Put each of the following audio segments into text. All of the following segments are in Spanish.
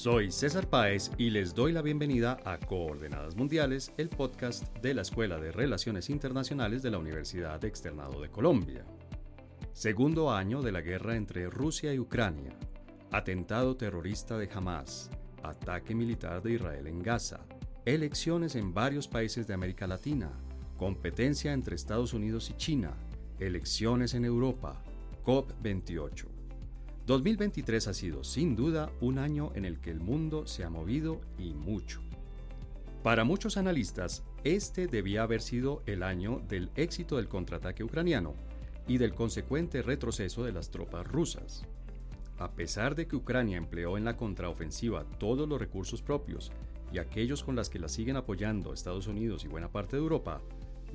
Soy César Páez y les doy la bienvenida a Coordenadas Mundiales, el podcast de la Escuela de Relaciones Internacionales de la Universidad Externado de Colombia. Segundo año de la guerra entre Rusia y Ucrania. Atentado terrorista de Hamas. Ataque militar de Israel en Gaza. Elecciones en varios países de América Latina. Competencia entre Estados Unidos y China. Elecciones en Europa. COP28. 2023 ha sido sin duda un año en el que el mundo se ha movido y mucho. Para muchos analistas, este debía haber sido el año del éxito del contraataque ucraniano y del consecuente retroceso de las tropas rusas. A pesar de que Ucrania empleó en la contraofensiva todos los recursos propios y aquellos con los que la siguen apoyando Estados Unidos y buena parte de Europa,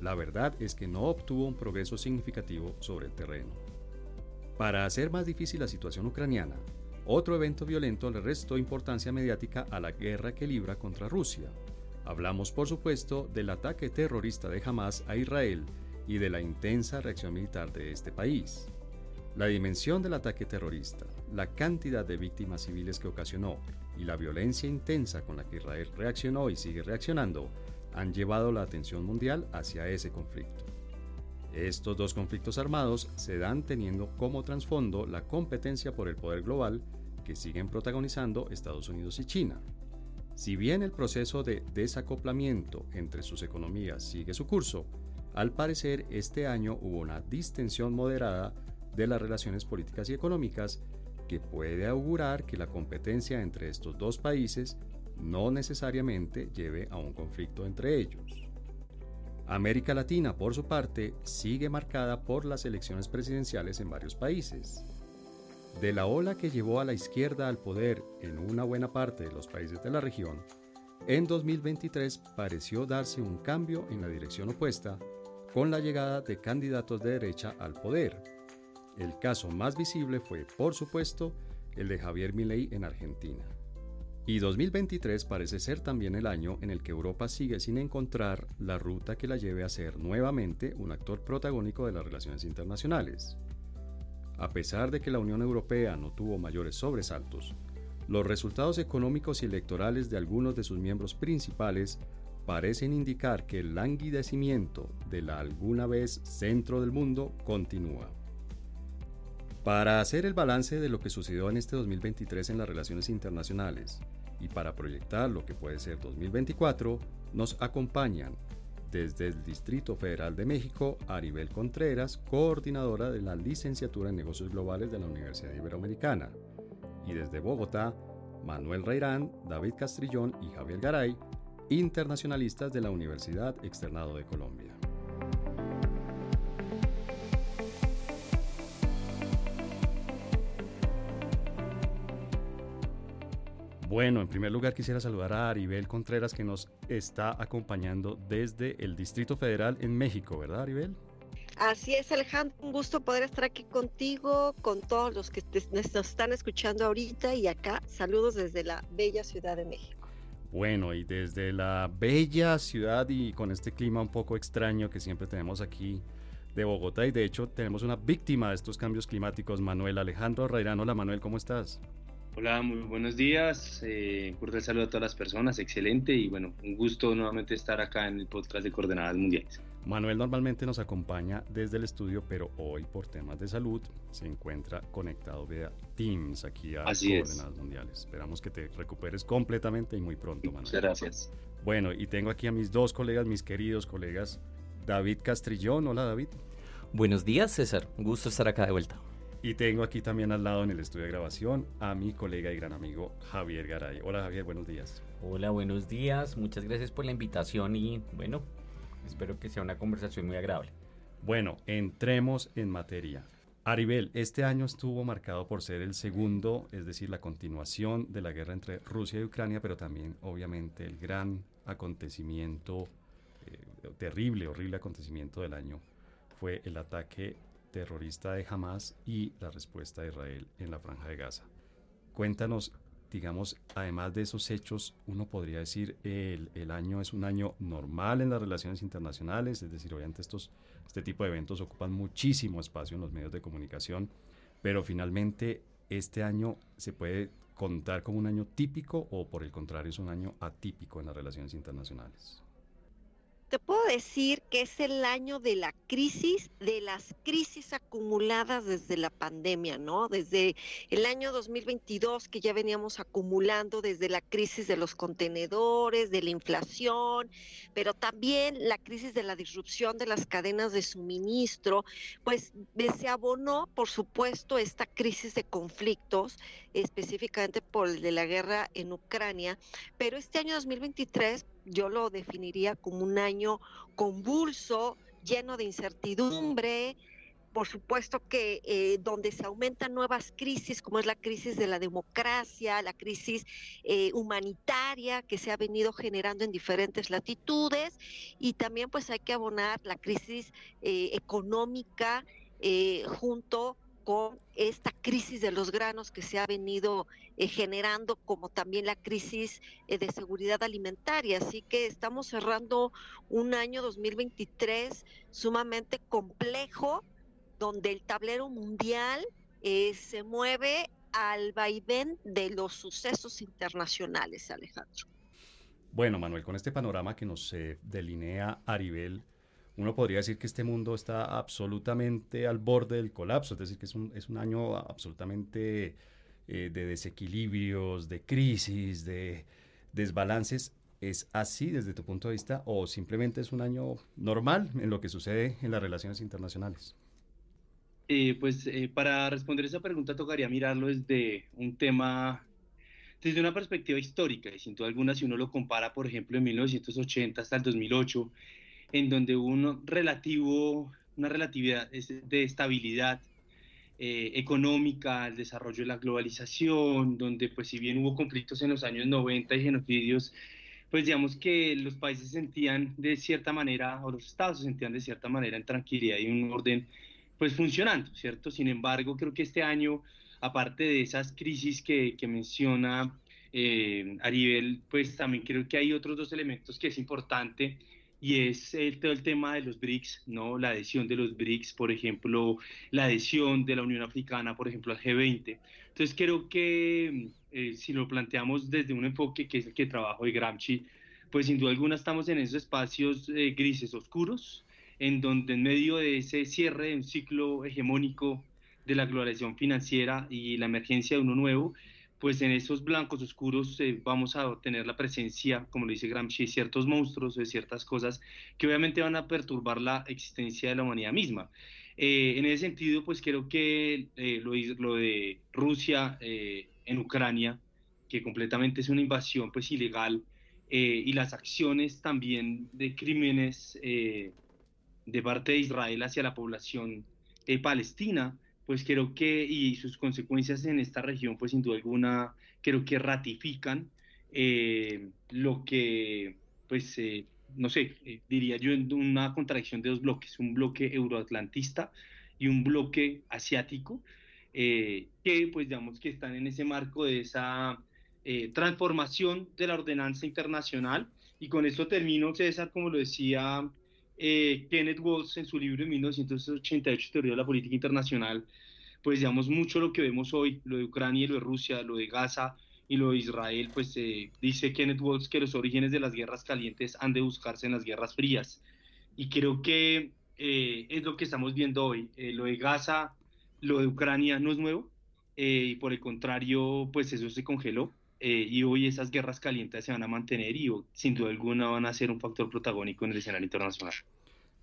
la verdad es que no obtuvo un progreso significativo sobre el terreno. Para hacer más difícil la situación ucraniana, otro evento violento le restó importancia mediática a la guerra que libra contra Rusia. Hablamos, por supuesto, del ataque terrorista de Hamas a Israel y de la intensa reacción militar de este país. La dimensión del ataque terrorista, la cantidad de víctimas civiles que ocasionó y la violencia intensa con la que Israel reaccionó y sigue reaccionando han llevado la atención mundial hacia ese conflicto. Estos dos conflictos armados se dan teniendo como trasfondo la competencia por el poder global que siguen protagonizando Estados Unidos y China. Si bien el proceso de desacoplamiento entre sus economías sigue su curso, al parecer este año hubo una distensión moderada de las relaciones políticas y económicas que puede augurar que la competencia entre estos dos países no necesariamente lleve a un conflicto entre ellos. América Latina, por su parte, sigue marcada por las elecciones presidenciales en varios países. De la ola que llevó a la izquierda al poder en una buena parte de los países de la región, en 2023 pareció darse un cambio en la dirección opuesta con la llegada de candidatos de derecha al poder. El caso más visible fue, por supuesto, el de Javier Milei en Argentina. Y 2023 parece ser también el año en el que Europa sigue sin encontrar la ruta que la lleve a ser nuevamente un actor protagónico de las relaciones internacionales. A pesar de que la Unión Europea no tuvo mayores sobresaltos, los resultados económicos y electorales de algunos de sus miembros principales parecen indicar que el languidecimiento de la alguna vez centro del mundo continúa. Para hacer el balance de lo que sucedió en este 2023 en las relaciones internacionales y para proyectar lo que puede ser 2024, nos acompañan desde el Distrito Federal de México, Aribel Contreras, coordinadora de la Licenciatura en Negocios Globales de la Universidad Iberoamericana, y desde Bogotá, Manuel Reirán, David Castrillón y Javier Garay, internacionalistas de la Universidad Externado de Colombia. Bueno, en primer lugar quisiera saludar a Aribel Contreras que nos está acompañando desde el Distrito Federal en México, ¿verdad Aribel? Así es, Alejandro, un gusto poder estar aquí contigo, con todos los que nos están escuchando ahorita y acá, saludos desde la bella Ciudad de México. Bueno, y desde la bella ciudad y con este clima un poco extraño que siempre tenemos aquí de Bogotá y de hecho tenemos una víctima de estos cambios climáticos, Manuel Alejandro Rairán. Hola Manuel, ¿cómo estás? Hola, muy buenos días. Eh, cordial saludo a todas las personas, excelente y bueno, un gusto nuevamente estar acá en el podcast de Coordenadas Mundiales. Manuel normalmente nos acompaña desde el estudio, pero hoy por temas de salud se encuentra conectado vía Teams aquí a Coordenadas Mundiales. Esperamos que te recuperes completamente y muy pronto, Manuel. Muchas gracias. Bueno, y tengo aquí a mis dos colegas, mis queridos colegas, David Castrillón. Hola, David. Buenos días, César. Un gusto estar acá de vuelta. Y tengo aquí también al lado en el estudio de grabación a mi colega y gran amigo Javier Garay. Hola Javier, buenos días. Hola, buenos días. Muchas gracias por la invitación y bueno, espero que sea una conversación muy agradable. Bueno, entremos en materia. Aribel, este año estuvo marcado por ser el segundo, es decir, la continuación de la guerra entre Rusia y Ucrania, pero también obviamente el gran acontecimiento, eh, terrible, horrible acontecimiento del año fue el ataque terrorista de Hamas y la respuesta de Israel en la franja de Gaza. Cuéntanos, digamos, además de esos hechos, uno podría decir el, el año es un año normal en las relaciones internacionales, es decir, obviamente estos, este tipo de eventos ocupan muchísimo espacio en los medios de comunicación, pero finalmente este año se puede contar como un año típico o por el contrario es un año atípico en las relaciones internacionales? Te puedo decir que es el año de la crisis, de las crisis acumuladas desde la pandemia, ¿no? Desde el año 2022 que ya veníamos acumulando desde la crisis de los contenedores, de la inflación, pero también la crisis de la disrupción de las cadenas de suministro, pues se abonó, por supuesto, esta crisis de conflictos, específicamente por el de la guerra en Ucrania, pero este año 2023 yo lo definiría como un año convulso, lleno de incertidumbre, por supuesto que eh, donde se aumentan nuevas crisis, como es la crisis de la democracia, la crisis eh, humanitaria que se ha venido generando en diferentes latitudes, y también pues hay que abonar la crisis eh, económica junto con esta crisis de los granos que se ha venido eh, generando, como también la crisis eh, de seguridad alimentaria. Así que estamos cerrando un año 2023 sumamente complejo, donde el tablero mundial eh, se mueve al vaivén de los sucesos internacionales, Alejandro. Bueno, Manuel, con este panorama que nos delinea Aribel, uno podría decir que este mundo está absolutamente al borde del colapso, es decir, que es un, es un año absolutamente eh, de desequilibrios, de crisis, de desbalances. ¿Es así desde tu punto de vista o simplemente es un año normal en lo que sucede en las relaciones internacionales? Eh, pues eh, para responder esa pregunta tocaría mirarlo desde un tema, desde una perspectiva histórica y sin duda alguna si uno lo compara, por ejemplo, en 1980 hasta el 2008, en donde hubo un relativo, una relatividad de estabilidad eh, económica, el desarrollo de la globalización, donde pues si bien hubo conflictos en los años 90 y genocidios, pues digamos que los países sentían de cierta manera, o los estados se sentían de cierta manera en tranquilidad y un orden pues funcionando, ¿cierto? Sin embargo, creo que este año, aparte de esas crisis que, que menciona eh, Aribel, pues también creo que hay otros dos elementos que es importante y es el, todo el tema de los BRICS, ¿no? La adhesión de los BRICS, por ejemplo, la adhesión de la Unión Africana, por ejemplo, al G20. Entonces creo que eh, si lo planteamos desde un enfoque que es el que trabajo de Gramsci, pues sin duda alguna estamos en esos espacios eh, grises oscuros, en donde en medio de ese cierre de un ciclo hegemónico de la globalización financiera y la emergencia de uno nuevo, pues en esos blancos oscuros eh, vamos a tener la presencia, como lo dice Gramsci, de ciertos monstruos, de ciertas cosas que obviamente van a perturbar la existencia de la humanidad misma. Eh, en ese sentido, pues creo que eh, lo, lo, de Rusia en Ucrania, que completamente es una invasión pues ilegal, y las acciones también de crímenes de parte de Israel hacia la población palestina, pues creo que, y sus consecuencias en esta región, pues sin duda alguna, creo que ratifican eh, lo que, pues, eh, no sé, eh, diría yo, una contradicción de dos bloques, un bloque euroatlantista y un bloque asiático, que, pues, digamos que están en ese marco de esa transformación de la ordenanza internacional. Y con esto termino, César, como lo decía eh, Kenneth Waltz en su libro de 1988, Teoría de la Política Internacional, pues digamos mucho lo que vemos hoy, lo de Ucrania y lo de Rusia, lo de Gaza y lo de Israel, pues eh, dice Kenneth Waltz que los orígenes de las guerras calientes han de buscarse en las guerras frías. Y creo que eh, es lo que estamos viendo hoy. lo de Gaza, lo de Ucrania no es nuevo, y por el contrario, pues eso se congeló. Y hoy esas guerras calientes se van a mantener y sin duda alguna van a ser un factor protagónico en el escenario internacional.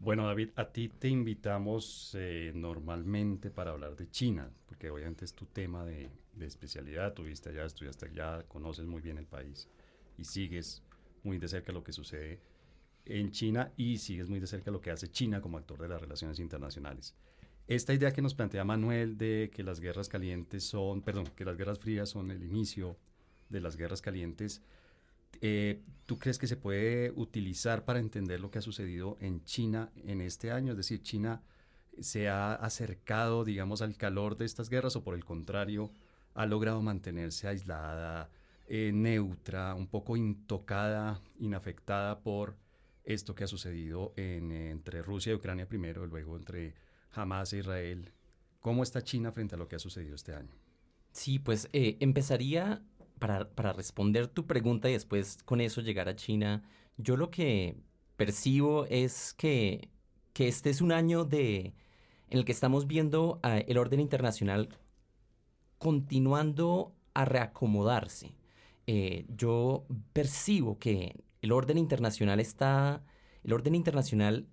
Bueno, David, a ti te invitamos eh, normalmente para hablar de China, porque obviamente es tu tema de, especialidad, tuviste allá, estudiaste allá, conoces muy bien el país y sigues muy de cerca lo que sucede en China y sigues muy de cerca lo que hace China como actor de las relaciones internacionales. Esta idea que nos plantea Manuel de que las guerras calientes son, perdón, que las guerras frías son el inicio de las guerras calientes, eh, ¿tú crees que se puede utilizar para entender lo que ha sucedido en China en este año? Es decir, China se ha acercado, digamos, al calor de estas guerras o por el contrario, ha logrado mantenerse aislada, eh, neutra, un poco intocada, inafectada por esto que ha sucedido entre Rusia y Ucrania primero, luego entre Hamas e Israel. ¿Cómo está China frente a lo que ha sucedido este año? Sí, pues eh, empezaría para, para responder tu pregunta y después con eso llegar a China. Yo lo que percibo es que, que este es un año de, en el que estamos viendo el orden internacional continuando a reacomodarse. Eh, yo percibo que el orden internacional está, el orden internacional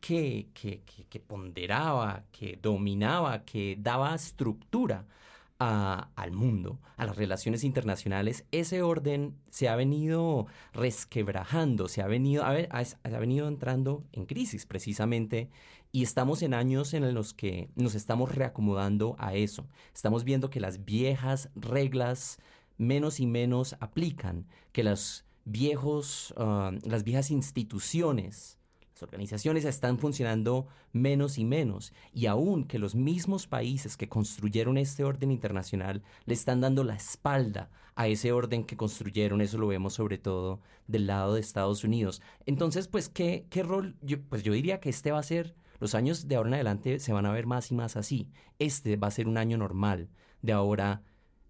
que, que, que, ponderaba, que dominaba, que daba estructura al mundo, a las relaciones internacionales, ese orden se ha venido resquebrajando, se ha venido, ha, ha venido entrando en crisis precisamente y estamos en años en los que nos estamos reacomodando a eso. Estamos viendo que las viejas reglas menos y menos aplican, que los viejos, ah, las viejas instituciones, organizaciones están funcionando menos y menos, y aún que los mismos países que construyeron este orden internacional le están dando la espalda a ese orden que construyeron, eso lo vemos sobre todo del lado de Estados Unidos. Entonces, pues, ¿qué, qué rol? Pues yo diría que este va a ser, los años de ahora en adelante se van a ver más y más así. Este va a ser un año normal de ahora,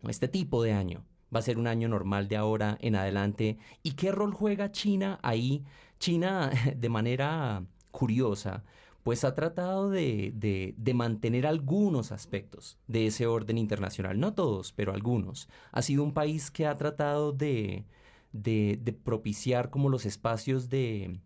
este tipo de año va a ser un año normal de ahora en adelante. ¿Y qué rol juega China ahí? China, de manera curiosa, pues ha tratado de, de, mantener algunos aspectos de ese orden internacional, no todos, pero algunos. Ha sido un país que ha tratado de, de propiciar como los espacios de,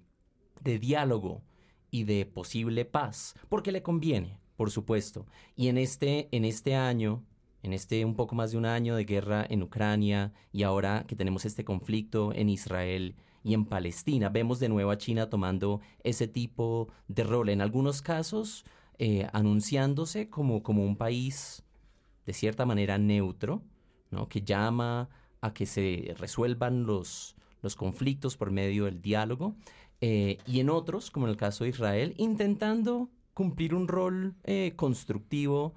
diálogo y de posible paz, porque le conviene, por supuesto. Y en este, en este año, en este un poco más de un año de guerra en Ucrania y ahora que tenemos este conflicto en Israel y en Palestina. Vemos de nuevo a China tomando ese tipo de rol, en algunos casos eh, anunciándose como, como un país de cierta manera neutro, ¿no? que llama a que se resuelvan los, los conflictos por medio del diálogo, eh, y en otros, como en el caso de Israel, intentando cumplir un rol eh, constructivo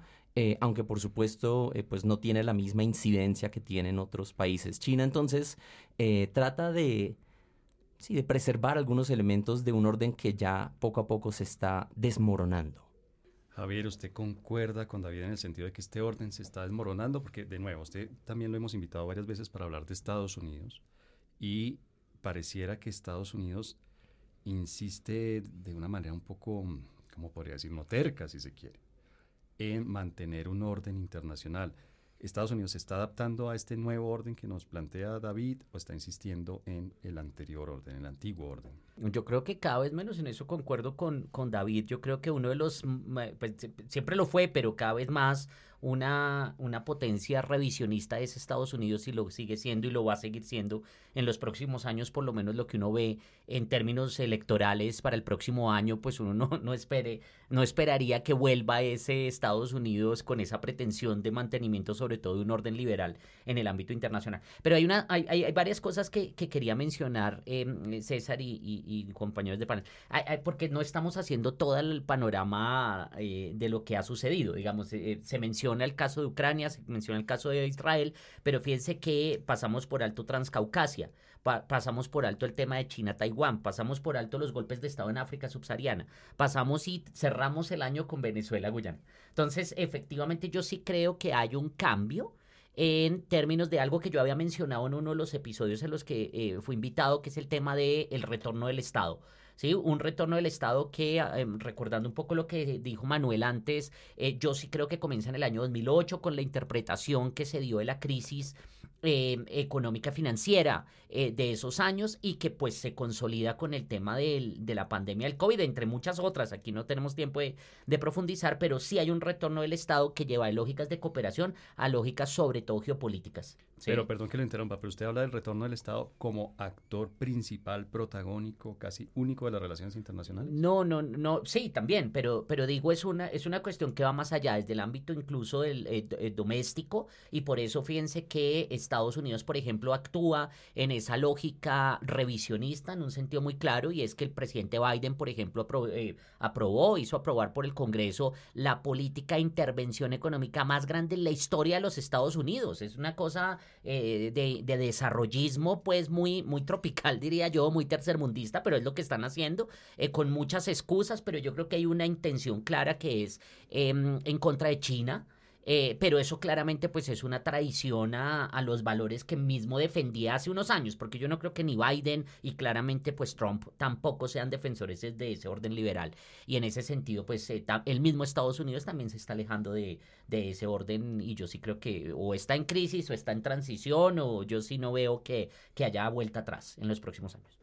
aunque por supuesto pues no tiene la misma incidencia que tienen otros países. China entonces trata de, sí, de preservar algunos elementos de un orden que ya poco a poco se está desmoronando. Javier, ¿usted concuerda con David en el sentido de que este orden se está desmoronando? Porque, de nuevo, usted también lo hemos invitado varias veces para hablar de Estados Unidos y pareciera que Estados Unidos insiste de una manera un poco, ¿cómo podría decir? No terca, si se quiere, en mantener un orden internacional. Estados Unidos se está adaptando a este nuevo orden que nos plantea David o está insistiendo en el anterior orden, el antiguo orden? Yo creo que cada vez menos en eso concuerdo con, con David. Yo creo que uno de los, pues, siempre lo fue, pero cada vez más una, una potencia revisionista es Estados Unidos y lo sigue siendo y lo va a seguir siendo en los próximos años, por lo menos lo que uno ve en términos electorales para el próximo año, pues uno no, no, espere, no esperaría que vuelva ese Estados Unidos con esa pretensión de mantenimiento sobre todo de un orden liberal en el ámbito internacional. Pero hay, una, hay, hay, varias cosas que, que quería mencionar, eh, César y, compañeros de panel, porque no estamos haciendo todo el panorama eh, de lo que ha sucedido, digamos, eh, se menciona menciona el caso de Ucrania, se menciona el caso de Israel, pero fíjense que pasamos por alto Transcaucasia, pasamos por alto el tema de China-Taiwán, pasamos por alto los golpes de Estado en África subsahariana, pasamos y cerramos el año con Venezuela-Guyana. Entonces, efectivamente, yo sí creo que hay un cambio en términos de algo que yo había mencionado en uno de los episodios en los que eh, fui invitado, que es el tema del el retorno del Estado. ¿sí? Un retorno del Estado que, em, recordando un poco lo que dijo Manuel antes, eh, yo sí creo que comienza en el año 2008 con la interpretación que se dio de la crisis em, económica financiera eh, de esos años y que pues se consolida con el tema de la pandemia del COVID, entre muchas otras. Aquí no tenemos tiempo de, de, profundizar, pero sí hay un retorno del Estado que lleva de lógicas de cooperación a lógicas sobre todo geopolíticas. Pero perdón que lo interrumpa, pero usted habla del retorno del Estado como actor principal, protagónico, casi único de las relaciones internacionales. No, no, no, sí, también, pero, pero digo, es una, es una cuestión que va más allá, desde el ámbito incluso del eh, eh, doméstico, y por eso fíjense que Estados Unidos, por ejemplo, actúa en esa lógica revisionista en un sentido muy claro, y es que el presidente Biden, por ejemplo, eh, aprobó, hizo aprobar por el Congreso la política de intervención económica más grande en la historia de los Estados Unidos. Es una cosa eh, de, desarrollismo, pues muy, muy tropical, diría yo, muy tercermundista, pero es lo que están haciendo, eh, con muchas excusas, pero yo creo que hay una intención clara que es em, en contra de China. Eh, pero eso claramente pues es una traición a, los valores que mismo defendía hace unos años, porque yo no creo que ni Biden y claramente pues Trump tampoco sean defensores de ese orden liberal. Y en ese sentido pues eh, el mismo Estados Unidos también se está alejando de, de, ese orden y yo sí creo que o está en crisis o está en transición o yo sí no veo que, que haya vuelta atrás en los próximos años.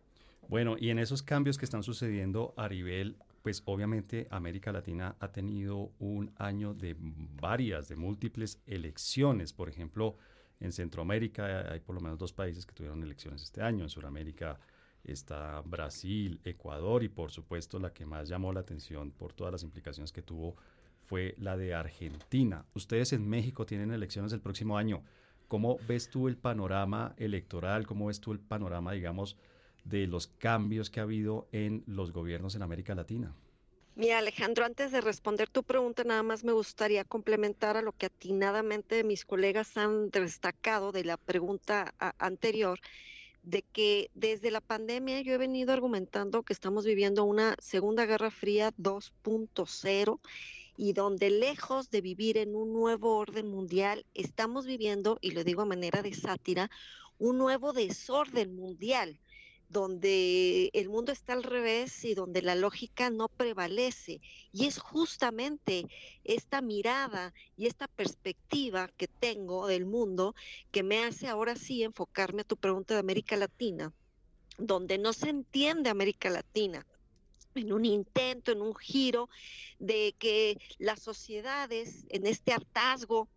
Bueno, y en esos cambios que están sucediendo a nivel pues obviamente América Latina ha tenido un año de varias, de múltiples elecciones. Por ejemplo, en Centroamérica hay por lo menos dos países que tuvieron elecciones este año. En Sudamérica está Brasil, Ecuador y por supuesto la que más llamó la atención por todas las implicaciones que tuvo fue la de Argentina. Ustedes en México tienen elecciones el próximo año. ¿Cómo ves tú el panorama electoral? ¿Cómo ves tú el panorama, digamos, de los cambios que ha habido en los gobiernos en América Latina. Mira, Alejandro, antes de responder tu pregunta, nada más me gustaría complementar a lo que atinadamente mis colegas han destacado de la pregunta anterior, de que desde la pandemia yo he venido argumentando que estamos viviendo una Segunda Guerra Fría 2.0 y donde lejos de vivir en un nuevo orden mundial, estamos viviendo, y lo digo a manera de sátira, un nuevo desorden mundial donde el mundo está al revés y donde la lógica no prevalece. Y es justamente esta mirada y esta perspectiva que tengo del mundo que me hace ahora sí enfocarme a tu pregunta de América Latina, donde no se entiende América Latina en un intento, en un giro de que las sociedades en este hartazgo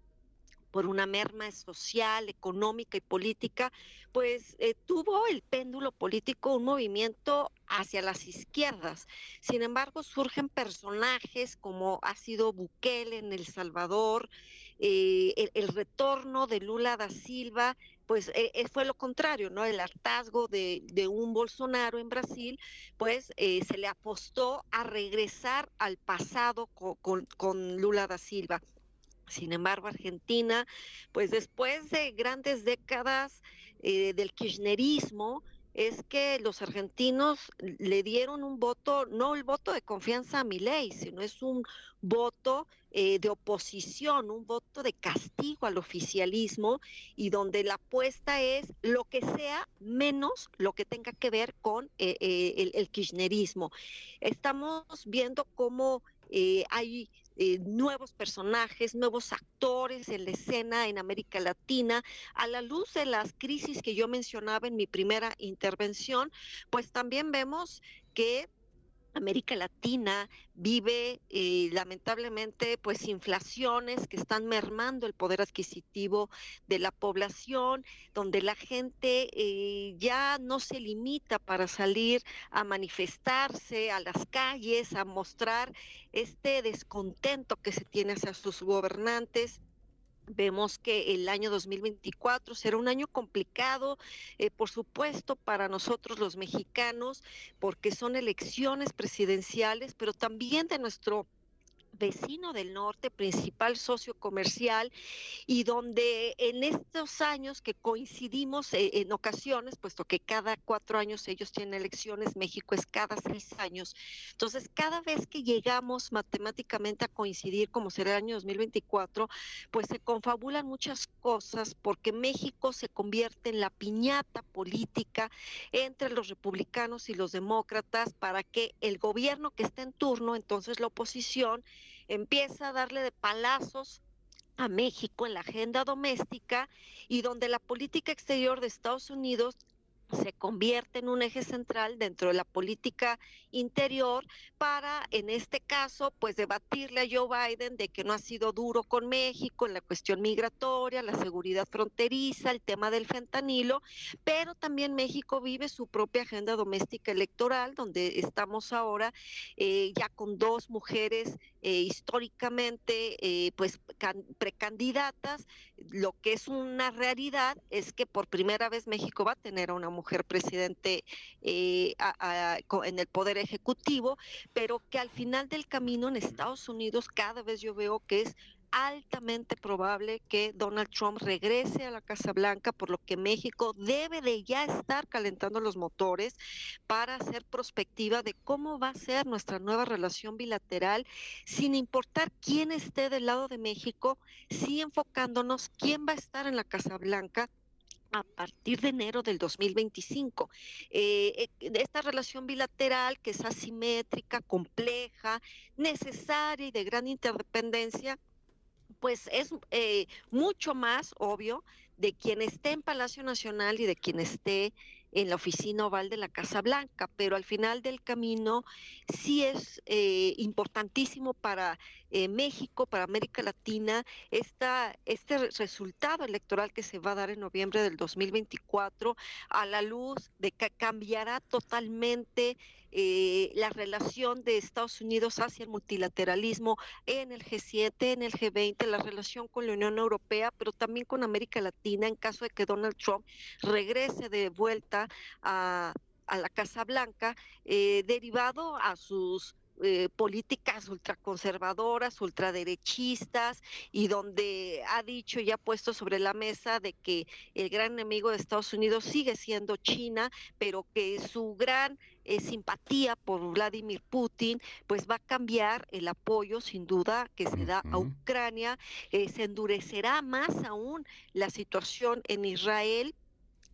por una merma social, económica y política, pues eh, tuvo el péndulo político un movimiento hacia las izquierdas. Sin embargo, surgen personajes como ha sido Bukele en El Salvador, eh, el, retorno de Lula da Silva, pues eh, fue lo contrario, ¿no? El hartazgo de, un Bolsonaro en Brasil, pues se le apostó a regresar al pasado con Lula da Silva. Sin embargo, Argentina, pues después de grandes décadas eh, del kirchnerismo, es que los argentinos le dieron un voto, no el voto de confianza a mi ley, sino es un voto eh, de oposición, un voto de castigo al oficialismo y donde la apuesta es lo que sea menos lo que tenga que ver con eh, el, el, kirchnerismo. Estamos viendo cómo hay eh, nuevos personajes, nuevos actores en la escena en América Latina, a la luz de las crisis que yo mencionaba en mi primera intervención, pues también vemos que América Latina vive eh, lamentablemente pues inflaciones que están mermando el poder adquisitivo de la población, donde la gente eh, ya no se limita para salir a manifestarse a las calles, a mostrar este descontento que se tiene hacia sus gobernantes Vemos que el año 2024 será un año complicado, eh, por supuesto, para nosotros los mexicanos, porque son elecciones presidenciales, pero también de nuestro vecino del norte, principal socio comercial, y donde en estos años que coincidimos eh, en ocasiones, puesto que cada cuatro años ellos tienen elecciones, México es cada seis años. Entonces, cada vez que llegamos matemáticamente a coincidir, como será el año 2024, pues se confabulan muchas cosas, porque México se convierte en la piñata política entre los republicanos y los demócratas para que el gobierno que está en turno, entonces la oposición, empieza a darle de palazos a México en la agenda doméstica y donde la política exterior de Estados Unidos se convierte en un eje central dentro de la política interior para, en este caso, pues debatirle a Joe Biden de que no ha sido duro con México en la cuestión migratoria, la seguridad fronteriza, el tema del fentanilo, pero también México vive su propia agenda doméstica electoral, donde estamos ahora eh, ya con dos mujeres eh, históricamente eh, pues precandidatas. Lo que es una realidad es que por primera vez México va a tener a una mujer presidente eh, en el poder ejecutivo, pero que al final del camino en Estados Unidos cada vez yo veo que es altamente probable que Donald Trump regrese a la Casa Blanca, por lo que México debe de ya estar calentando los motores para hacer prospectiva de cómo va a ser nuestra nueva relación bilateral, sin importar quién esté del lado de México, sí enfocándonos quién va a estar en la Casa Blanca a partir de enero del 2025. Eh, eh, esta relación bilateral que es asimétrica, compleja, necesaria y de gran interdependencia, pues es eh, mucho más obvio de quien esté en Palacio Nacional y de quien esté en la oficina oval de la Casa Blanca, pero al final del camino sí es eh, importantísimo para eh, México, para América Latina, esta, este resultado electoral que se va a dar en noviembre del 2024 a la luz de que cambiará totalmente eh, la relación de Estados Unidos hacia el multilateralismo en el G7, en el G20, la relación con la Unión Europea, pero también con América Latina en caso de que Donald Trump regrese de vuelta a, la Casa Blanca, eh, derivado a sus eh, políticas ultraconservadoras, ultraderechistas, y donde ha dicho y ha puesto sobre la mesa de que el gran enemigo de Estados Unidos sigue siendo China, pero que su gran eh, simpatía por Vladimir Putin, pues va a cambiar el apoyo sin duda que se da a Ucrania, eh, se endurecerá más aún la situación en Israel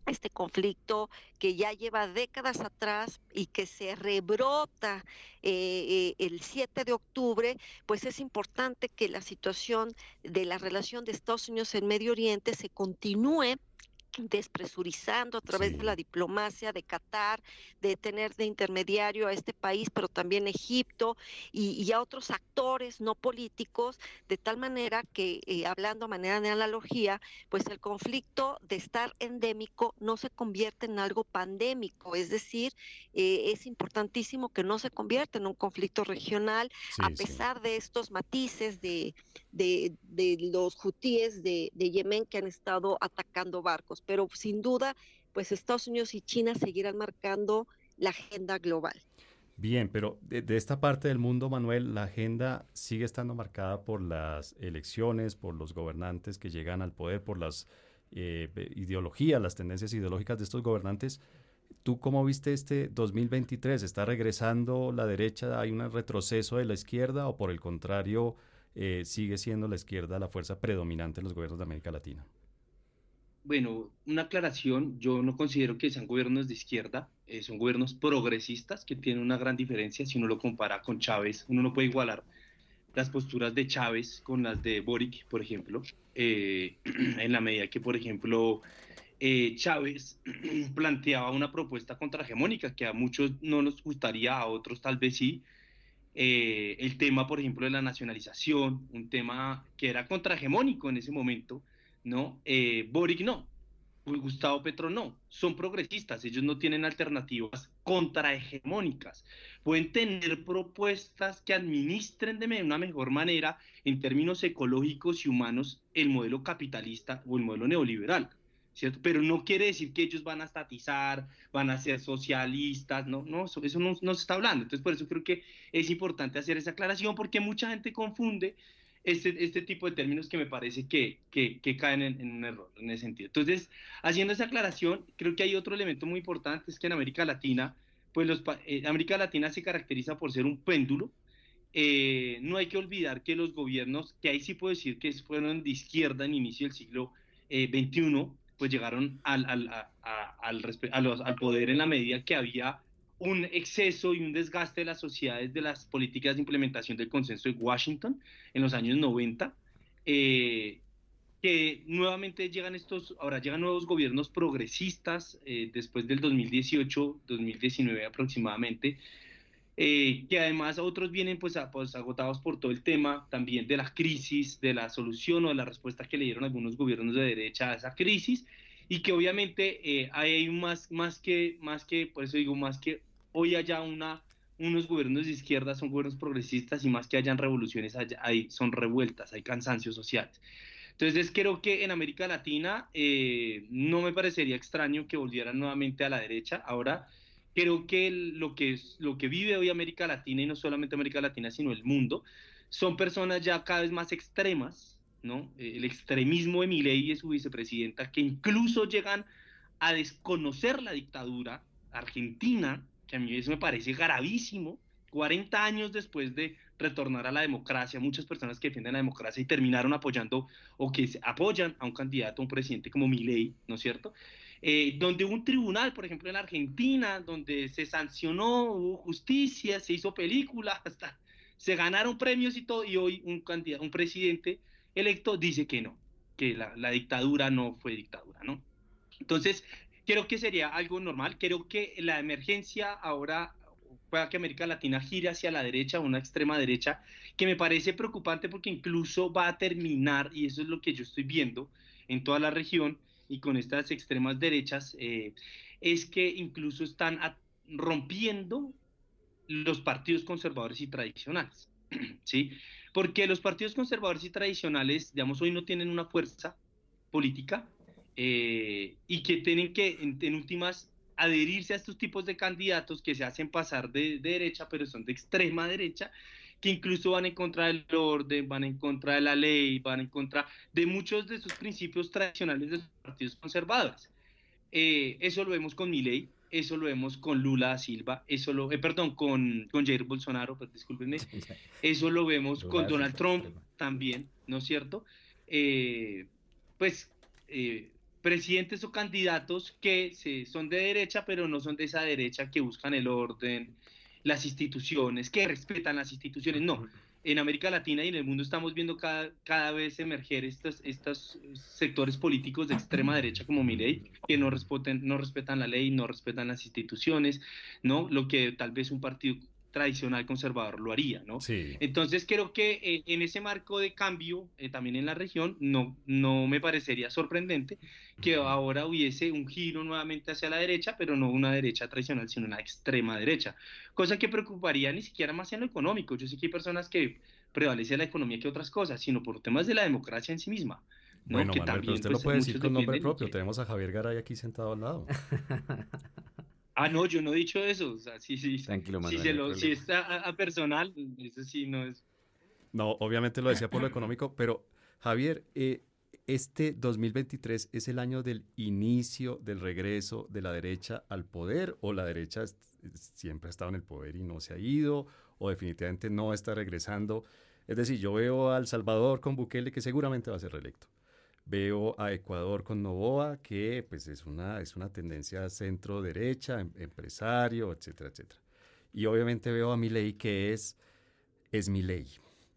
este conflicto que ya lleva décadas atrás y que se rebrota eh, eh, el 7 de octubre, pues es importante que la situación de la relación de Estados Unidos en Medio Oriente se continúe despresurizando a través de la diplomacia de Qatar, de tener de intermediario a este país, pero también Egipto y, a otros actores no políticos, de tal manera que, eh, hablando a manera de analogía, pues el conflicto de estar endémico no se convierte en algo pandémico, es decir, eh, es importantísimo que no se convierta en un conflicto regional, a pesar de estos matices de, de, los hutíes de, de Yemen que han estado atacando barcos pero sin duda, pues Estados Unidos y China seguirán marcando la agenda global. Bien, pero de, esta parte del mundo, Manuel, la agenda sigue estando marcada por las elecciones, por los gobernantes que llegan al poder, por las eh, ideologías, las tendencias ideológicas de estos gobernantes. ¿Tú cómo viste este 2023? ¿Está regresando la derecha? ¿Hay un retroceso de la izquierda o por el contrario eh, sigue siendo la izquierda la fuerza predominante en los gobiernos de América Latina? Bueno, una aclaración, yo no considero que sean gobiernos de izquierda, eh, son gobiernos progresistas que tienen una gran diferencia si uno lo compara con Chávez, uno no puede igualar las posturas de Chávez con las de Boric, por ejemplo, eh, en la medida que, por ejemplo, eh, Chávez planteaba una propuesta contrahegemónica que a muchos no nos gustaría, a otros tal vez sí, el tema, por ejemplo, de la nacionalización, un tema que era contrahegemónico en ese momento, ¿no? Eh, Boric no, Gustavo Petro no, son progresistas, ellos no tienen alternativas contrahegemónicas, pueden tener propuestas que administren de una mejor manera en términos ecológicos y humanos el modelo capitalista o el modelo neoliberal. ¿Cierto? Pero no quiere decir que ellos van a estatizar, van a ser socialistas, no, no, eso, eso no, no se está hablando. Entonces, por eso creo que es importante hacer esa aclaración, porque mucha gente confunde este, este tipo de términos que me parece que, que, caen en, un error en ese sentido. Entonces, haciendo esa aclaración, creo que hay otro elemento muy importante, es que en América Latina, pues los, eh, América Latina se caracteriza por ser un péndulo. Eh, no hay que olvidar que los gobiernos, que ahí sí puedo decir que fueron de izquierda en inicio del siglo XXI, eh, pues llegaron al, al, al, al poder en la medida que había un exceso y un desgaste de las sociedades de las políticas de implementación del consenso de Washington en los años 90, eh, que nuevamente llegan estos, ahora llegan nuevos gobiernos progresistas eh, después del 2018, 2019 aproximadamente, eh, que además otros vienen pues, pues, agotados por todo el tema también de la crisis, de la solución o de la respuesta que le dieron algunos gobiernos de derecha a esa crisis y que obviamente hay más, más que, más que, por eso digo, más que hoy haya una, unos gobiernos de izquierda, son gobiernos progresistas y más que hayan revoluciones, hay, son revueltas, hay cansancios sociales. Entonces creo que en América Latina eh, no me parecería extraño que volvieran nuevamente a la derecha. Ahora creo que lo que, lo que vive hoy América Latina y no solamente América Latina, sino el mundo, son personas ya cada vez más extremas, ¿no? El extremismo de Milei y su vicepresidenta, que incluso llegan a desconocer la dictadura argentina, a mí eso me parece gravísimo, 40 años después de retornar a la democracia, muchas personas que defienden la democracia y terminaron apoyando o que apoyan a un candidato, a un presidente como Milei, ¿no es cierto? Eh, donde un tribunal, por ejemplo, en Argentina, donde se sancionó, hubo justicia, se hizo película, hasta se ganaron premios y todo, y hoy un, candidato, un presidente electo dice que no, que la, dictadura no fue dictadura, ¿no? Entonces, creo que sería algo normal, creo que la emergencia ahora pueda que América Latina gire hacia la derecha, una extrema derecha, que me parece preocupante porque incluso va a terminar, y eso es lo que yo estoy viendo en toda la región y con estas extremas derechas, eh, es que incluso están rompiendo los partidos conservadores y tradicionales, ¿sí? Porque los partidos conservadores y tradicionales, digamos, hoy no tienen una fuerza política eh, y que tienen que, en, últimas, adherirse a estos tipos de candidatos que se hacen pasar de, derecha, pero son de extrema derecha, que incluso van en contra del orden, van en contra de la ley, van en contra de muchos de esos principios tradicionales de los partidos conservadores. Eh, eso lo vemos con mi ley, eso lo vemos con Lula Silva, eso lo, eh, perdón, con, con Jair Bolsonaro, pues, discúlpenme, eso lo vemos con Donald Trump también, ¿no es cierto? Eh, pues eh, presidentes o candidatos que se, son de derecha, pero no son de esa derecha que buscan el orden, las instituciones, que respetan las instituciones, no en América Latina y en el mundo estamos viendo cada, cada vez emerger estos, estos sectores políticos de extrema derecha como Milei, que no respetan, no respetan la ley, no respetan las instituciones, ¿no? Lo que tal vez un partido tradicional conservador lo haría, ¿no? Sí. Entonces creo que eh, en ese marco de cambio, eh, también en la región, no, no me parecería sorprendente que ahora hubiese un giro nuevamente hacia la derecha, pero no una derecha tradicional, sino una extrema derecha, cosa que preocuparía ni siquiera más en lo económico. Yo sé que hay personas que prevalece la economía que otras cosas, sino por temas de la democracia en sí misma. Bueno, Manuel, pero usted lo pues, puede decir con nombre propio. Tenemos a Javier Garay aquí sentado al lado. Ah, no, yo no he dicho eso. O sea, sí, sí. Tranquilo, Manuel. Si, se lo, si está a, personal, eso sí no es. No, obviamente lo decía por lo económico, pero Javier, eh, este 2023 es el año del inicio del regreso de la derecha al poder o la derecha siempre ha estado en el poder y no se ha ido o definitivamente no está regresando. Es decir, yo veo a El Salvador con Bukele que seguramente va a ser reelecto. Veo a Ecuador con Novoa, que pues es una, es una tendencia centro-derecha, em, empresario, etcétera, etcétera. Y obviamente veo a Milei que es, es Milei.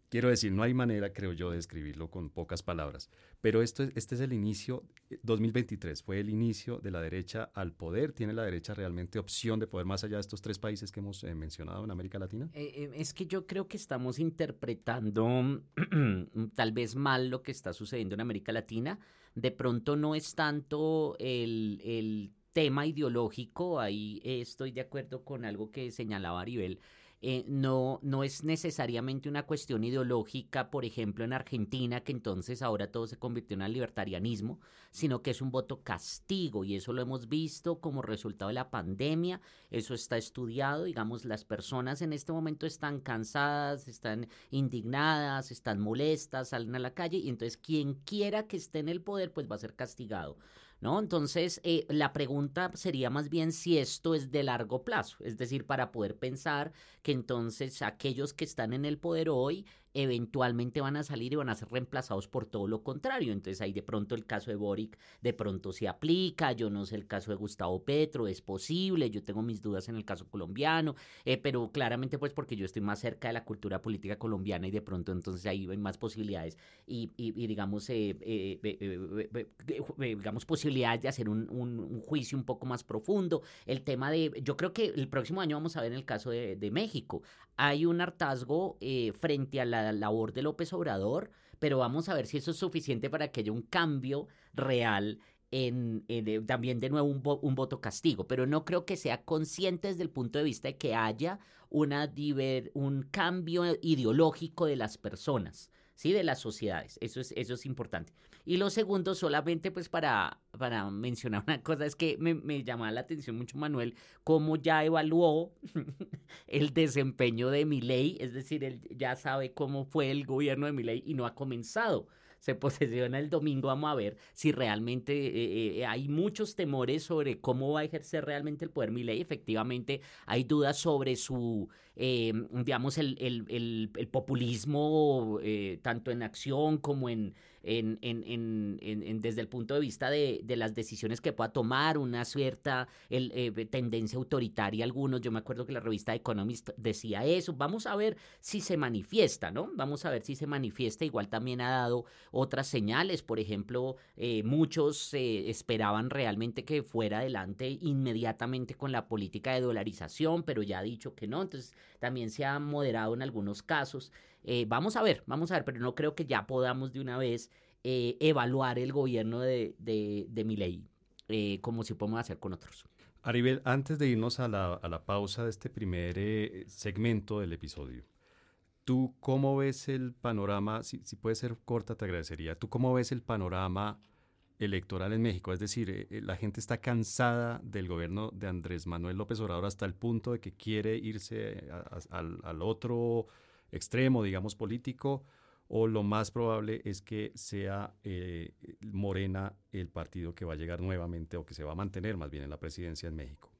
Quiero decir, no hay manera, creo yo, de describirlo con pocas palabras. Pero esto, este es el inicio, 2023 fue el inicio de la derecha al poder. ¿Tiene la derecha realmente opción de poder más allá de estos tres países que hemos eh, mencionado en América Latina? Eh, eh, es que yo creo que estamos interpretando tal vez mal lo que está sucediendo en América Latina. De pronto no es tanto el, el tema ideológico, ahí estoy de acuerdo con algo que señalaba Aribel eh, no, no es necesariamente una cuestión ideológica, por ejemplo, en Argentina, que entonces ahora todo se convirtió en el libertarianismo, sino que es un voto castigo y eso lo hemos visto como resultado de la pandemia, eso está estudiado, digamos, las personas en este momento están cansadas, están indignadas, están molestas, salen a la calle y entonces quien quiera que esté en el poder, pues va a ser castigado. ¿No? Entonces, eh, la pregunta sería más bien si esto es de largo plazo, es decir, para poder pensar que entonces aquellos que están en el poder hoy eventualmente van a salir y van a ser reemplazados por todo lo contrario. Entonces ahí de pronto el caso de Boric de pronto se aplica, yo no sé el caso de Gustavo Petro, es posible, yo tengo mis dudas en el caso colombiano, eh, pero claramente pues porque yo estoy más cerca de la cultura política colombiana y de pronto entonces ahí hay más posibilidades y, digamos, eh, eh, digamos posibilidades de hacer un, un, juicio un poco más profundo. El tema de, yo creo que el próximo año vamos a ver en el caso de, de México, hay un hartazgo frente a la labor de López Obrador, pero vamos a ver si eso es suficiente para que haya un cambio real en, eh, también de nuevo un, voto castigo, pero no creo que sea consciente desde el punto de vista de que haya una un cambio ideológico de las personas. ¿sí? De las sociedades. Eso es, eso es importante. Y lo segundo, solamente pues para, para mencionar una cosa, es que me, me llama la atención mucho, Manuel, cómo ya evaluó el desempeño de ley, es decir, él ya sabe cómo fue el gobierno de ley y no ha comenzado se posesiona el domingo, vamos a ver si realmente eh, eh, hay muchos temores sobre cómo va a ejercer realmente el poder Milei. Efectivamente, hay dudas sobre su, eh, digamos, el, el, el, populismo, tanto en acción como en, en, en, en, desde el punto de vista de, de, las decisiones que pueda tomar, una cierta eh, tendencia autoritaria algunos. Yo me acuerdo que la revista Economist decía eso. Vamos a ver si se manifiesta, ¿no? Vamos a ver si se manifiesta. Igual también ha dado otras señales. Por ejemplo, eh, muchos eh, esperaban realmente que fuera adelante inmediatamente con la política de dolarización, pero ya ha dicho que no. Entonces, también se ha moderado en algunos casos. Eh, vamos a ver, vamos a ver, pero no creo que ya podamos de una vez eh, evaluar el gobierno de, de, de eh, como si podemos hacer con otros. Aribel, antes de irnos a la, a la pausa de este primer segmento del episodio, ¿tú cómo ves el panorama? Si, si puede ser corta, te agradecería. ¿Tú cómo ves el panorama electoral en México? Es decir, la gente está cansada del gobierno de Andrés Manuel López Obrador hasta el punto de que quiere irse al, al otro extremo, digamos, político, o lo más probable es que sea eh, Morena el partido que va a llegar nuevamente o que se va a mantener más bien en la presidencia en México.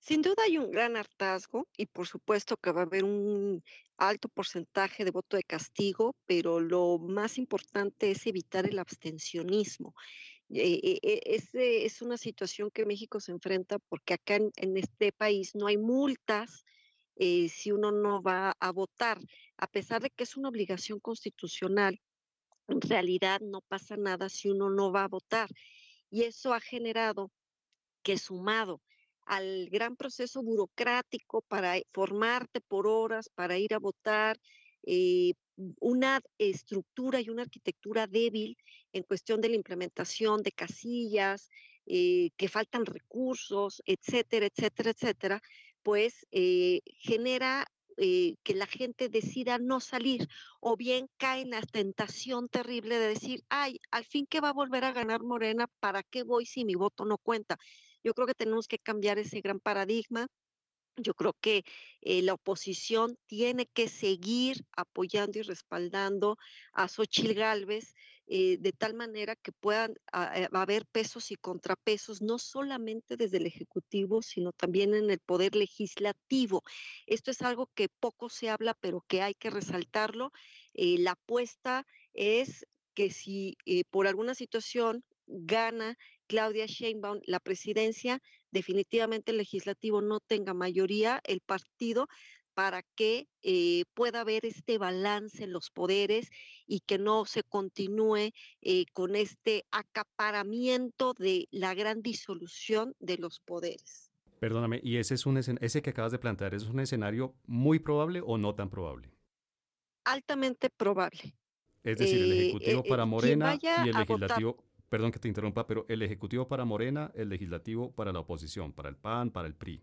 Sin duda hay un gran hartazgo y por supuesto que va a haber un alto porcentaje de voto de castigo, pero lo más importante es evitar el abstencionismo. Eh, eh, es, una situación que México se enfrenta porque acá en este país no hay multas eh, si uno no va a votar, a pesar de que es una obligación constitucional. En realidad no pasa nada si uno no va a votar. Y eso ha generado que sumado al gran proceso burocrático para formarte por horas, para ir a votar, eh, una estructura y una arquitectura débil en cuestión de la implementación de casillas, eh, que faltan recursos, etcétera, etcétera, etcétera, pues eh, genera eh, que la gente decida no salir o bien cae en la tentación terrible de decir, ay, al fin que va a volver a ganar Morena, ¿para qué voy si mi voto no cuenta? Yo creo que tenemos que cambiar ese gran paradigma. Yo creo que eh, la oposición tiene que seguir apoyando y respaldando a Xochil Gálvez eh, de tal manera que puedan eh, haber pesos y contrapesos, no solamente desde el Ejecutivo, sino también en el Poder Legislativo. Esto es algo que poco se habla, pero que hay que resaltarlo. la apuesta es que si por alguna situación gana Claudia Sheinbaum la presidencia, definitivamente el legislativo no tenga mayoría, el partido para que eh, pueda haber este balance en los poderes y que no se continúe eh, con este acaparamiento de la gran disolución de los poderes. Perdóname, ¿y ese, es un ese que acabas de plantear, es un escenario muy probable o no tan probable? Altamente probable. Es decir, el eh, Ejecutivo para Morena y el Legislativo, perdón que te interrumpa, pero el Ejecutivo para Morena, el Legislativo para la oposición, para el PAN, para el PRI.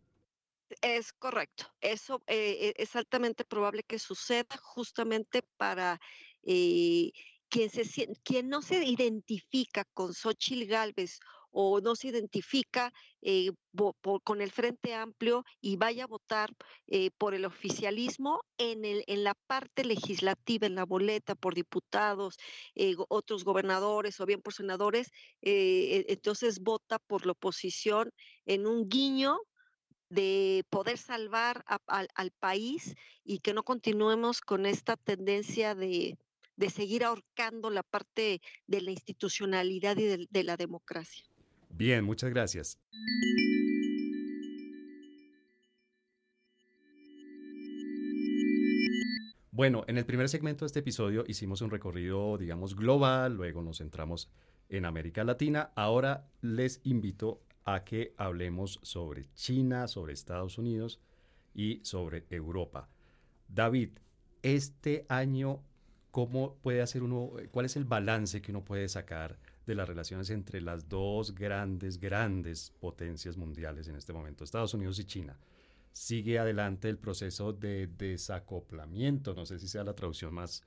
Es correcto. Eso eh, es altamente probable que suceda justamente para eh, quien, no se identifica con Xochitl Galvez o no se identifica eh, con el Frente Amplio y vaya a votar por el oficialismo en, el, en la parte legislativa, en la boleta, por diputados, otros gobernadores o bien por senadores, entonces vota por la oposición en un guiño de poder salvar al país y que no continuemos con esta tendencia de, seguir ahorcando la parte de la institucionalidad y de, la democracia. Bien, muchas gracias. Bueno, en el primer segmento de este episodio hicimos un recorrido, digamos, global, luego nos centramos en América Latina. Ahora les invito a que hablemos sobre China, sobre Estados Unidos y sobre Europa. David, este año, ¿cómo puede hacer uno, cuál es el balance que uno puede sacar de las relaciones entre las dos grandes, grandes potencias mundiales en este momento, Estados Unidos y China? Sigue adelante el proceso de desacoplamiento, no sé si sea la traducción más,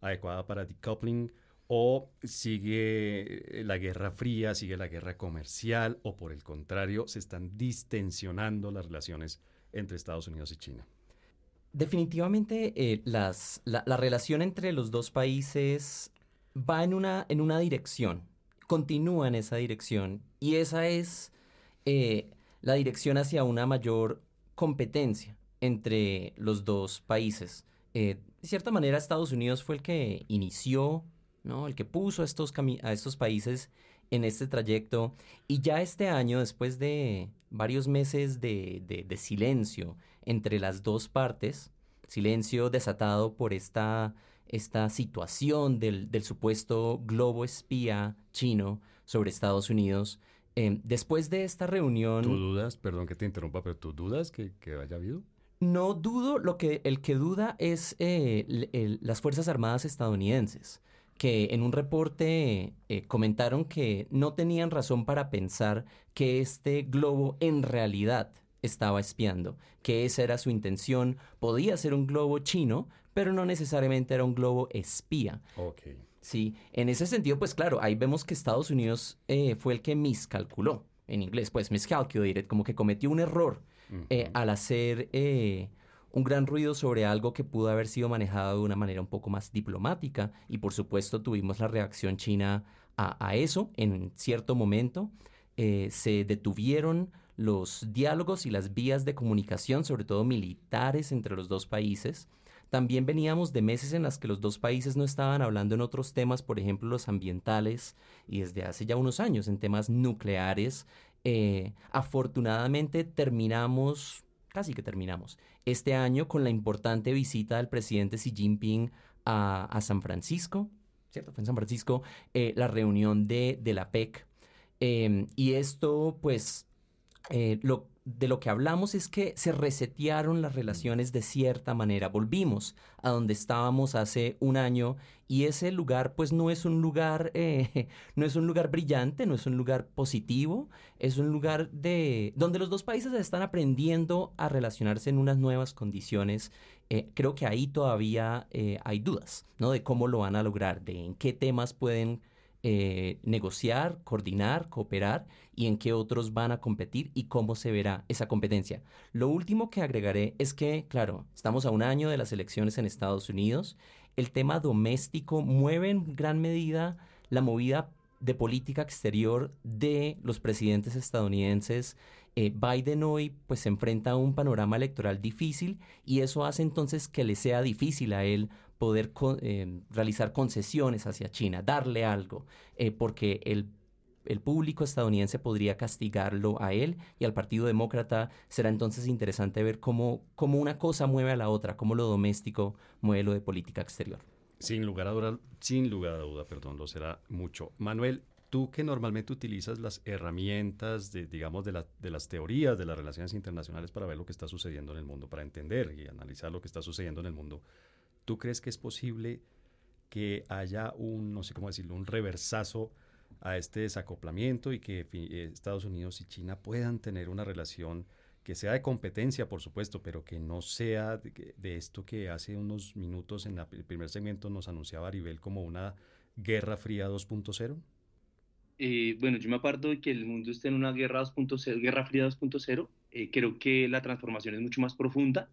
adecuada para decoupling? ¿O sigue la guerra fría, sigue la guerra comercial? ¿O por el contrario, se están distensionando las relaciones entre Estados Unidos y China? Definitivamente eh, las, la, relación entre los dos países va en una, en una dirección, continúa en esa dirección y esa es eh, la dirección hacia una mayor competencia entre los dos países. Eh, de cierta manera Estados Unidos fue el que inició, ¿no? el que puso a estos, a estos países en este trayecto y ya este año, después de varios meses de, de silencio, entre las dos partes, silencio desatado por esta, esta situación del, supuesto globo espía chino sobre Estados Unidos. Em, después de esta reunión... ¿Tú dudas, perdón que te interrumpa, pero tú dudas que, haya habido? No dudo, lo que, el que duda es eh, las Fuerzas Armadas estadounidenses, que en un reporte eh, comentaron que no tenían razón para pensar que este globo en realidad estaba espiando, que esa era su intención. Podía ser un globo chino, pero no necesariamente era un globo espía. Ok. Sí, en ese sentido, pues claro, ahí vemos que Estados Unidos eh, fue el que miscalculó, en inglés, pues miscalculated, como que cometió un error eh, al hacer un gran ruido sobre algo que pudo haber sido manejado de una manera un poco más diplomática y por supuesto tuvimos la reacción china a, eso en cierto momento. se detuvieron los diálogos y las vías de comunicación, sobre todo militares, entre los dos países. También veníamos de meses en las que los dos países no estaban hablando en otros temas, por ejemplo los ambientales, y desde hace ya unos años en temas nucleares. Eh, afortunadamente terminamos, casi que terminamos, este año con la importante visita del presidente Xi Jinping a, San Francisco, ¿cierto? Fue en San Francisco eh, la reunión de, la PEC. Eh, y esto, pues, eh, lo, de lo que hablamos es que se resetearon las relaciones de cierta manera. Volvimos a donde estábamos hace un año y ese lugar pues no es un lugar, eh, no es un lugar brillante, no es un lugar positivo, es un lugar de donde los dos países están aprendiendo a relacionarse en unas nuevas condiciones. Eh, creo que ahí todavía hay dudas, ¿no? De cómo lo van a lograr, de en qué temas pueden eh, negociar, coordinar, cooperar y en qué otros van a competir y cómo se verá esa competencia. Lo último que agregaré es que, claro, estamos a un año de las elecciones en Estados Unidos. El tema doméstico mueve en gran medida la movida de política exterior de los presidentes estadounidenses. Eh, Biden hoy pues se enfrenta a un panorama electoral difícil y eso hace entonces que le sea difícil a él poder eh, realizar concesiones hacia China, darle algo, eh, porque el, público estadounidense podría castigarlo a él y al Partido Demócrata será entonces interesante ver cómo, cómo una cosa mueve a la otra, cómo lo doméstico mueve lo de política exterior. Sin lugar a duda, sin lugar a duda, perdón, lo será mucho. Manuel, tú que normalmente utilizas las herramientas, digamos, de, de, las teorías de las relaciones internacionales para ver lo que está sucediendo en el mundo, para entender y analizar lo que está sucediendo en el mundo, ¿Tú crees que es posible que haya un, no sé cómo decirlo, un reversazo a este desacoplamiento y que eh, Estados Unidos y China puedan tener una relación que sea de competencia, por supuesto, pero que no sea de, esto que hace unos minutos en el primer segmento nos anunciaba Aribel como una guerra fría 2.0? Eh, bueno, yo me aparto de que el mundo esté en una guerra 2.0, guerra fría 2.0. Eh, creo que la transformación es mucho más profunda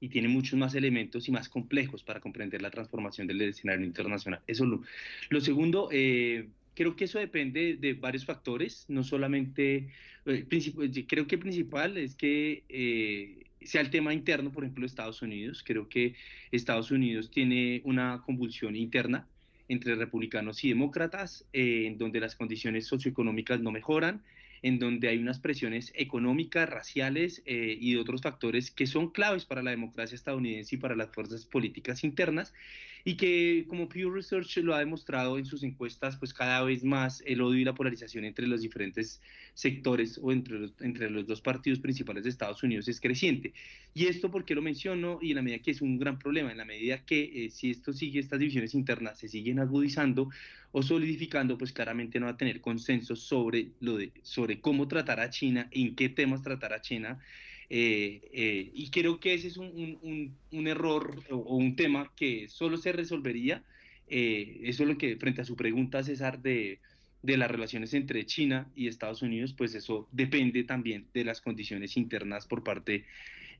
y tiene muchos más elementos y más complejos para comprender la transformación del escenario internacional. Eso lo, lo segundo, eh, creo que eso depende de varios factores, no solamente, eh, creo que el principal es que eh, sea el tema interno, por ejemplo, de Estados Unidos. Creo que Estados Unidos tiene una convulsión interna entre republicanos y demócratas, en donde las condiciones socioeconómicas no mejoran, en donde hay unas presiones económicas, raciales eh, y de otros factores que son claves para la democracia estadounidense y para las fuerzas políticas internas y que como Pew Research lo ha demostrado en sus encuestas, pues cada vez más el odio y la polarización entre los diferentes sectores o entre los, entre los dos partidos principales de Estados Unidos es creciente. Y esto porque lo menciono y en la medida que es un gran problema, en la medida que eh, si esto sigue, estas divisiones internas se siguen agudizando o solidificando, pues claramente no va a tener consenso sobre, lo de, sobre cómo tratar a China, en qué temas tratar a China. Eh, eh, y creo que ese es un, un, un error o, un tema que solo se resolvería Eh, eso es lo que, frente a su pregunta, César, de, de las relaciones entre China y Estados Unidos, pues eso depende también de las condiciones internas por parte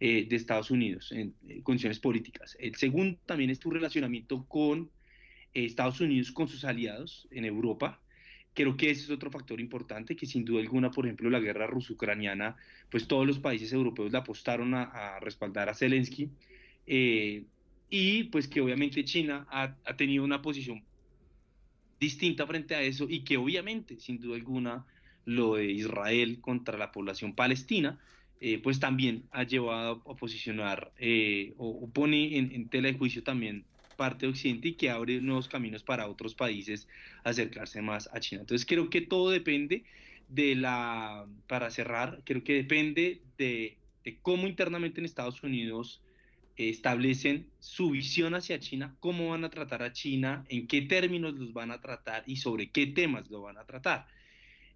eh, de Estados Unidos, en, condiciones políticas. El segundo también es tu relacionamiento con Estados Unidos, con sus aliados en Europa. Creo que ese es otro factor importante, que sin duda alguna, por ejemplo, la guerra ruso-ucraniana, pues todos los países europeos le apostaron a, respaldar a Zelensky. Eh, y pues que obviamente China ha, tenido una posición distinta frente a eso y que obviamente, sin duda alguna, lo de Israel contra la población palestina, eh, pues también ha llevado a posicionar eh, o, pone en, tela de juicio también parte de Occidente y que abre nuevos caminos para otros países acercarse más a China. Entonces creo que todo depende de la, para cerrar, creo que depende de, de cómo internamente en Estados Unidos establecen su visión hacia China, cómo van a tratar a China, en qué términos los van a tratar y sobre qué temas lo van a tratar.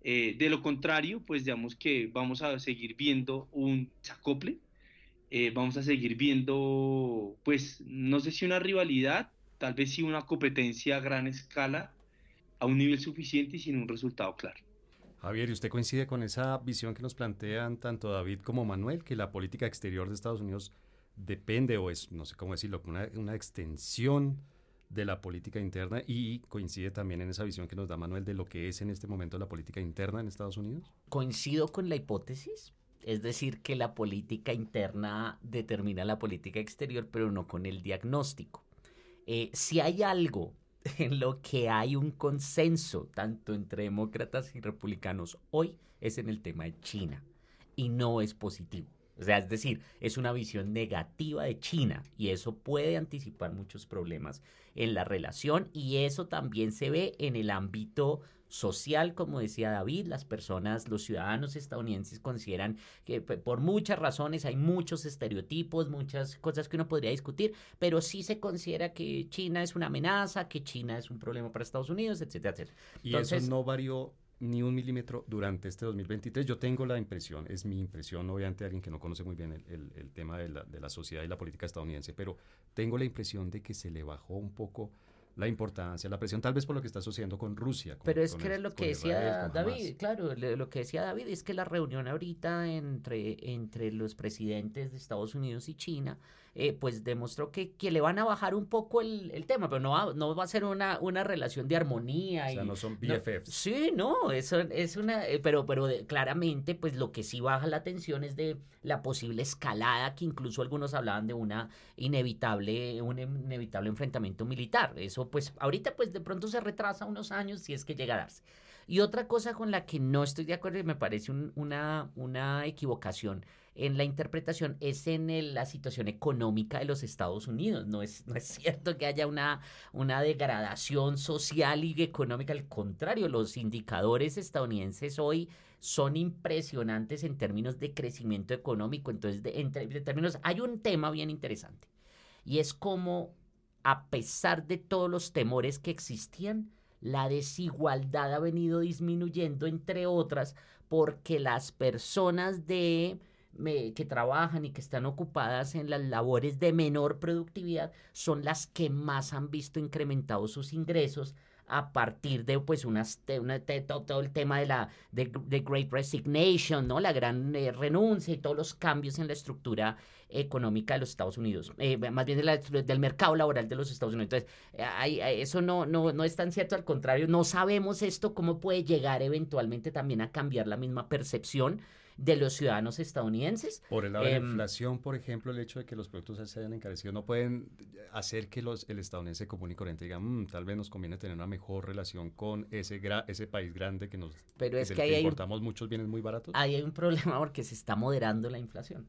Eh, de lo contrario, pues digamos que vamos a seguir viendo un desacople, eh, vamos a seguir viendo, pues no sé si una rivalidad, tal vez sí una competencia a gran escala, a un nivel suficiente y sin un resultado claro. Javier, ¿y usted coincide con esa visión que nos plantean tanto David como Manuel, que la política exterior de Estados Unidos depende o es, no sé cómo decirlo, una, una extensión de la política interna y coincide también en esa visión que nos da Manuel de lo que es en este momento la política interna en Estados Unidos? Coincido con la hipótesis, es decir, que la política interna determina la política exterior, pero no con el diagnóstico. Eh, si hay algo en lo que hay un consenso, tanto entre demócratas y republicanos hoy, es en el tema de China, y no es positivo. O sea, es decir, es una visión negativa de China y eso puede anticipar muchos problemas en la relación y eso también se ve en el ámbito social, como decía David, las personas, los ciudadanos estadounidenses consideran que por muchas razones hay muchos estereotipos, muchas cosas que uno podría discutir, pero sí se considera que China es una amenaza, que China es un problema para Estados Unidos, etcétera, etcétera. Y eso no varió ni un milímetro durante este 2023. Yo tengo la impresión, es mi impresión, obviamente alguien que no conoce muy bien el, el, tema de la, de la, sociedad y la política estadounidense, pero tengo la impresión de que se le bajó un poco la importancia, la presión, tal vez por lo que está sucediendo con Rusia. Pero es que era lo que decía David, claro, lo que decía David es que la reunión ahorita entre, entre los presidentes de Estados Unidos y China, eh, pues demostró que, que, le van a bajar un poco el, el, tema, pero no va, no va a ser una, una relación de armonía. O sea, no son BFFs. sí, no, eso es una, eh, pero, pero claramente, pues lo que sí baja la tensión es de la posible escalada, que incluso algunos hablaban de una inevitable, un inevitable enfrentamiento militar. Eso, pues, ahorita, pues de pronto se retrasa unos años si es que llega a darse. Y otra cosa con la que no estoy de acuerdo y me parece una, una equivocación en la interpretación es en la situación económica de los Estados Unidos. No es, no es cierto que haya una, una degradación social y económica, al contrario, los indicadores estadounidenses hoy son impresionantes en términos de crecimiento económico. Entonces, de, en, términos, hay un tema bien interesante y es como, a pesar de todos los temores que existían, la desigualdad ha venido disminuyendo, entre otras, porque las personas de que trabajan y que están ocupadas en las labores de menor productividad son las que más han visto incrementados sus ingresos a partir de pues unas, una, todo, el tema de la de, Great Resignation, ¿no? La gran eh, renuncia y todos los cambios en la estructura económica de los Estados Unidos, eh, más bien del mercado laboral de los Estados Unidos. Entonces, eso no, no, no es tan cierto, al contrario, no sabemos esto cómo puede llegar eventualmente también a cambiar la misma percepción de los ciudadanos estadounidenses. Por el lado de la em, inflación, por ejemplo, el hecho de que los productos se hayan encarecido no pueden hacer que los, el estadounidense común y corriente diga, mm, tal vez nos conviene tener una mejor relación con ese, ese país grande que nos Pero es que, importamos muchos bienes muy baratos. Ahí hay un problema porque se está moderando la inflación.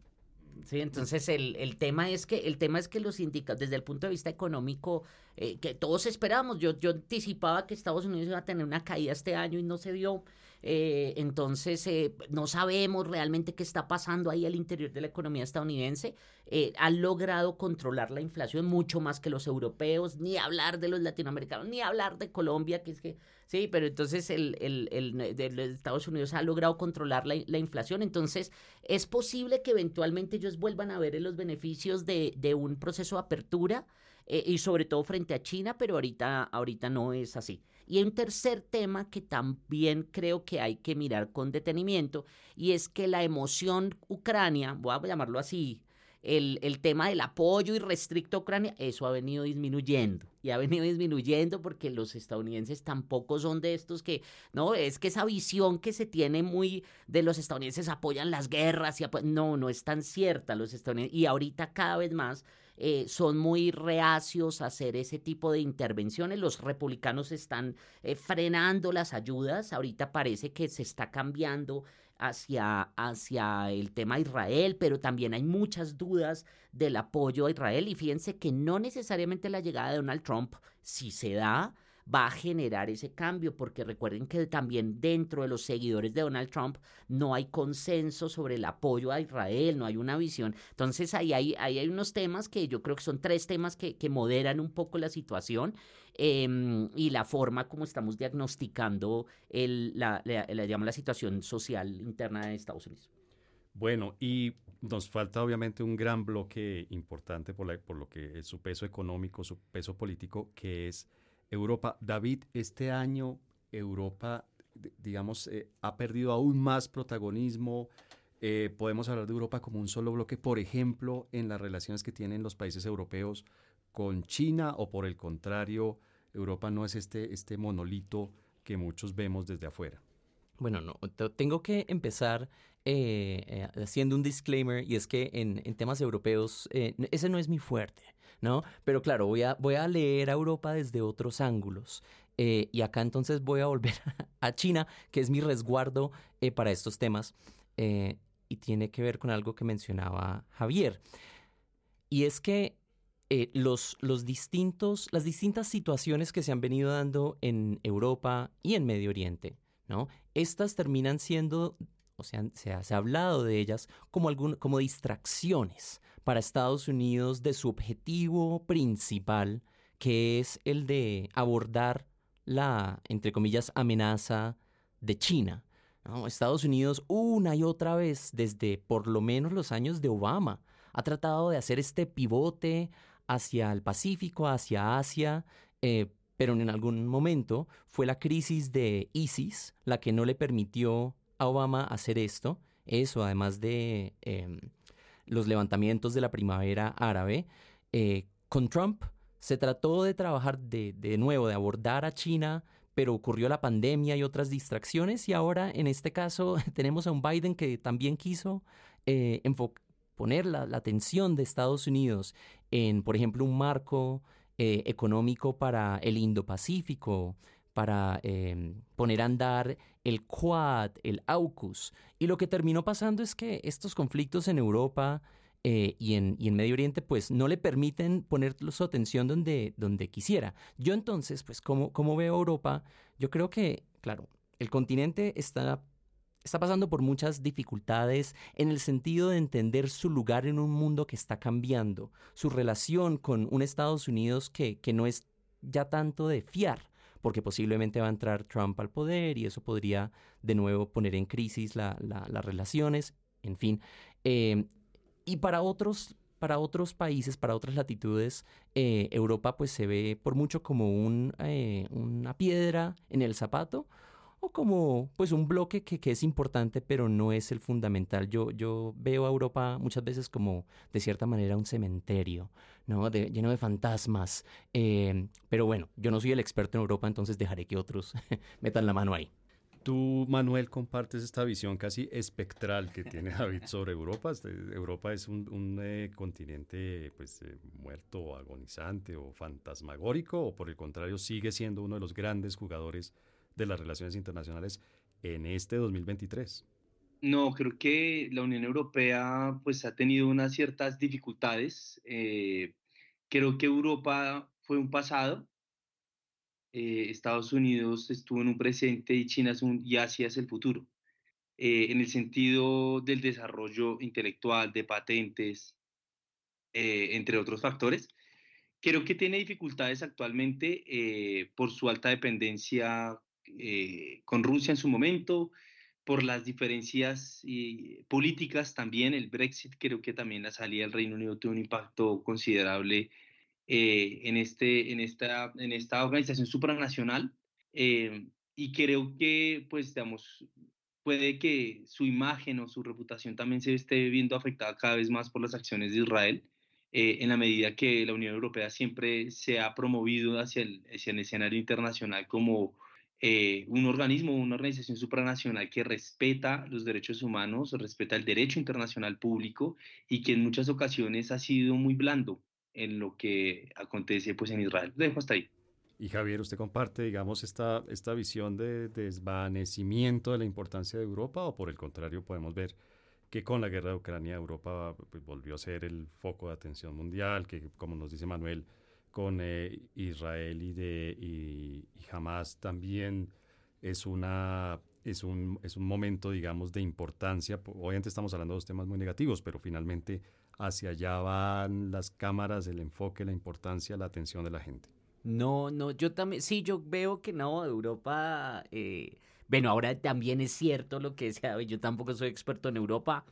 Sí, entonces el, el, tema es que el tema es que los indicadores desde el punto de vista económico eh, que todos esperábamos, yo yo anticipaba que Estados Unidos iba a tener una caída este año y no se dio. Eh, entonces, eh, no sabemos realmente qué está pasando ahí al interior de la economía estadounidense. Eh, han logrado controlar la inflación mucho más que los europeos, ni hablar de los latinoamericanos, ni hablar de Colombia, que es que, sí, pero entonces el, el, el, de Estados Unidos ha logrado controlar la, la, inflación. Entonces, es posible que eventualmente ellos vuelvan a ver los beneficios de, de un proceso de apertura eh, y sobre todo frente a China, pero ahorita, ahorita no es así. Y hay un tercer tema que también creo que hay que mirar con detenimiento y es que la emoción Ucrania, voy a llamarlo así, el, el, tema del apoyo irrestricto a Ucrania, eso ha venido disminuyendo. Y ha venido disminuyendo porque los estadounidenses tampoco son de estos que, no, es que esa visión que se tiene muy de los estadounidenses apoyan las guerras y no, no es tan cierta los estadounidenses. Y ahorita cada vez más eh, son muy reacios a hacer ese tipo de intervenciones. Los republicanos están eh, frenando las ayudas. Ahorita parece que se está cambiando hacia, hacia el tema Israel, pero también hay muchas dudas del apoyo a Israel. Y fíjense que no necesariamente la llegada de Donald Trump, si se da, va a generar ese cambio, porque recuerden que también dentro de los seguidores de Donald Trump no hay consenso sobre el apoyo a Israel, no hay una visión. Entonces ahí hay, hay unos temas que yo creo que son tres temas que, que moderan un poco la situación em, y la forma como estamos diagnosticando el, la, la, la situación social interna de Estados Unidos. Bueno, y nos falta obviamente un gran bloque importante por, la, por lo que es su peso económico, su peso político, que es Europa. David, este año Europa, digamos, eh, ha perdido aún más protagonismo. Eh, podemos hablar de Europa como un solo bloque, por ejemplo, en las relaciones que tienen los países europeos con China o por el contrario, Europa no es este, este monolito que muchos vemos desde afuera. Bueno, no, tengo que empezar eh, haciendo un disclaimer y es que en, temas europeos ese no es mi fuerte. ¿no? Pero claro, voy a, leer a Europa desde otros ángulos. Eh, y acá entonces voy a volver a China, que es mi resguardo eh, para estos temas. Eh, y tiene que ver con algo que mencionaba Javier. Y es que los distintos, las distintas situaciones que se han venido dando en Europa y en Medio Oriente, ¿no? Estas terminan siendo, o sea, se ha, hablado de ellas como, algún, como distracciones para Estados Unidos de su objetivo principal, que es el de abordar la, entre comillas, amenaza de China. Estados Unidos una y otra vez, desde por lo menos los años de Obama, ha tratado de hacer este pivote hacia el Pacífico, hacia Asia, eh, pero en algún momento fue la crisis de ISIS la que no le permitió a Obama hacer esto. Eso, además de em, los levantamientos de la primavera árabe. Eh, con Trump se trató de trabajar de, de nuevo, de abordar a China, pero ocurrió la pandemia y otras distracciones y ahora en este caso tenemos a un Biden que también quiso eh, poner la, atención de Estados Unidos en, por ejemplo, un marco eh, económico para el Indo-Pacífico, para em, poner a andar el Quad, el AUKUS. Y lo que terminó pasando es que estos conflictos en Europa eh, y, en, y, en, Medio Oriente, pues no le permiten poner su atención donde, donde quisiera. Yo entonces, pues, como, como veo Europa, yo creo que, claro, el continente está, está pasando por muchas dificultades en el sentido de entender su lugar en un mundo que está cambiando, su relación con un Estados Unidos que, que no es ya tanto de fiar, porque posiblemente va a entrar Trump al poder y eso podría de nuevo poner en crisis las relaciones, en fin. Em, y para otros, para otros países, para otras latitudes, eh, Europa pues se ve por mucho como un, eh, una piedra en el zapato como pues un bloque que, que, es importante pero no es el fundamental. Yo, yo veo a Europa muchas veces como de cierta manera un cementerio, ¿no? lleno de fantasmas. Eh, pero bueno, yo no soy el experto en Europa, entonces dejaré que otros metan la mano ahí. Tú, Manuel, compartes esta visión casi espectral que tiene David sobre Europa. Este, Europa es un, un eh, continente pues, eh, muerto, agonizante o fantasmagórico, o por el contrario sigue siendo uno de los grandes jugadores de las relaciones internacionales en este 2023? No, creo que la Unión Europea pues ha tenido unas ciertas dificultades. Eh, creo que Europa fue un pasado, eh, Estados Unidos estuvo en un presente y China es un, y Asia es el futuro. Eh, en el sentido del desarrollo intelectual, de patentes, entre otros factores. Creo que tiene dificultades actualmente por su alta dependencia eh, con Rusia en su momento, por las diferencias políticas también. El Brexit creo que también la salida del Reino Unido tuvo un impacto considerable en, este, en, esta, en esta organización supranacional y creo que, pues, digamos, puede que su imagen o su reputación también se esté viendo afectada cada vez más por las acciones de Israel, eh, en la medida que la Unión Europea siempre se ha promovido hacia el, hacia el escenario internacional como eh, un organismo, una organización supranacional que respeta los derechos humanos, respeta el derecho internacional público y que en muchas ocasiones ha sido muy blando en lo que acontece pues, en Israel. Dejo hasta ahí. Y Javier, ¿usted comparte, digamos, esta, esta visión de desvanecimiento de la importancia de Europa o por el contrario podemos ver que con la guerra de Ucrania Europa pues, volvió a ser el foco de atención mundial, que como nos dice Manuel, con eh, Israel y, de, y, Hamas también es, una, es, un, es un momento, digamos, de importancia. Obviamente estamos hablando de dos temas muy negativos, pero finalmente hacia allá van las cámaras, el enfoque, la importancia, la atención de la gente. No, no, yo también, sí, yo veo que no, Europa, eh, bueno, ahora también es cierto lo que decía, yo tampoco soy experto en Europa,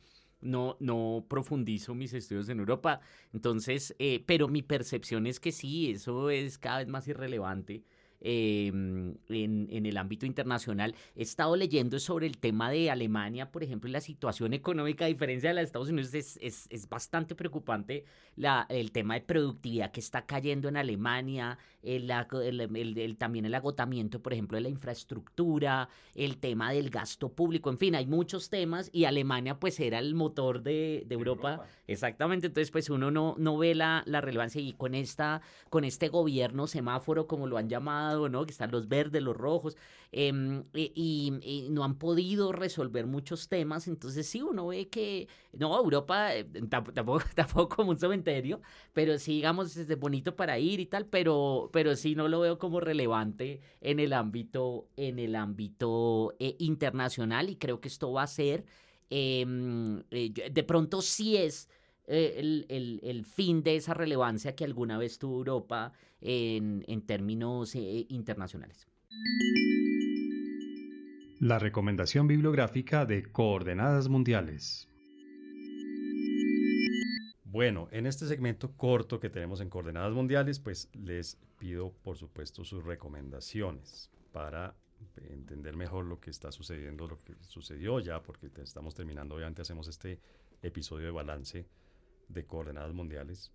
no, no profundizo mis estudios en Europa, entonces, eh, pero mi percepción es que sí, eso es cada vez más irrelevante. Em, en, en, el ámbito internacional. He estado leyendo sobre el tema de Alemania, por ejemplo, y la situación económica, a diferencia de la de Estados Unidos, es, es, es bastante preocupante la, el tema de productividad que está cayendo en Alemania, el, el, el, también el agotamiento, por ejemplo, de la infraestructura, el tema del gasto público, en fin, hay muchos temas y Alemania pues era el motor de, de Europa. Exactamente, entonces pues uno no, no ve la, la relevancia y con, esta, con este gobierno semáforo, como lo han llamado, ¿no? Que están los verdes, los rojos, em, y, no han podido resolver muchos temas. Entonces, sí, uno ve que, no, Europa eh, tampoco, tampoco como un cementerio, pero sí, digamos, es bonito para ir y tal, pero, pero sí no lo veo como relevante en el ámbito, en el ámbito eh, internacional, y creo que esto va a ser, em, eh, de pronto sí es eh, el, el, fin de esa relevancia que alguna vez tuvo Europa en, en términos eh, internacionales. La recomendación bibliográfica de Coordenadas Mundiales. Bueno, en este segmento corto que tenemos en Coordenadas Mundiales, pues les pido por supuesto sus recomendaciones para entender mejor lo que está sucediendo, lo que sucedió ya, porque estamos terminando, obviamente hacemos este episodio de balance de coordenadas mundiales.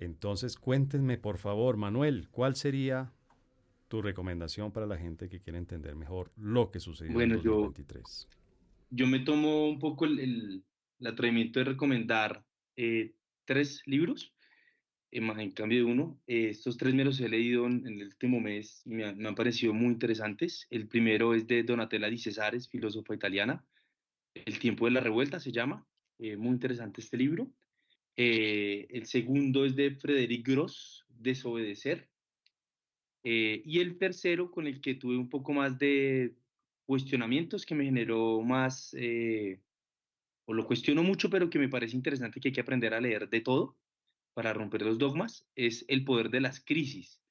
Entonces, cuéntenme, por favor, Manuel, ¿cuál sería tu recomendación para la gente que quiere entender mejor lo que sucedió en 2023? Yo, yo me tomo un poco el, el, atrevimiento de recomendar eh, tres libros, eh, más en cambio de uno. Eh, estos tres me los he leído en, el último mes y me, me, han parecido muy interesantes. El primero es de Donatella Di Cesares, filósofa italiana. El tiempo de la revuelta se llama. muy interesante este libro. Eh, el segundo es de Frederic Gross, Desobedecer. Eh, y el tercero, con el que tuve un poco más de cuestionamientos, que me generó más, eh, o lo cuestiono mucho, pero que me parece interesante que hay que aprender a leer de todo para romper los dogmas, es El poder de las crisis,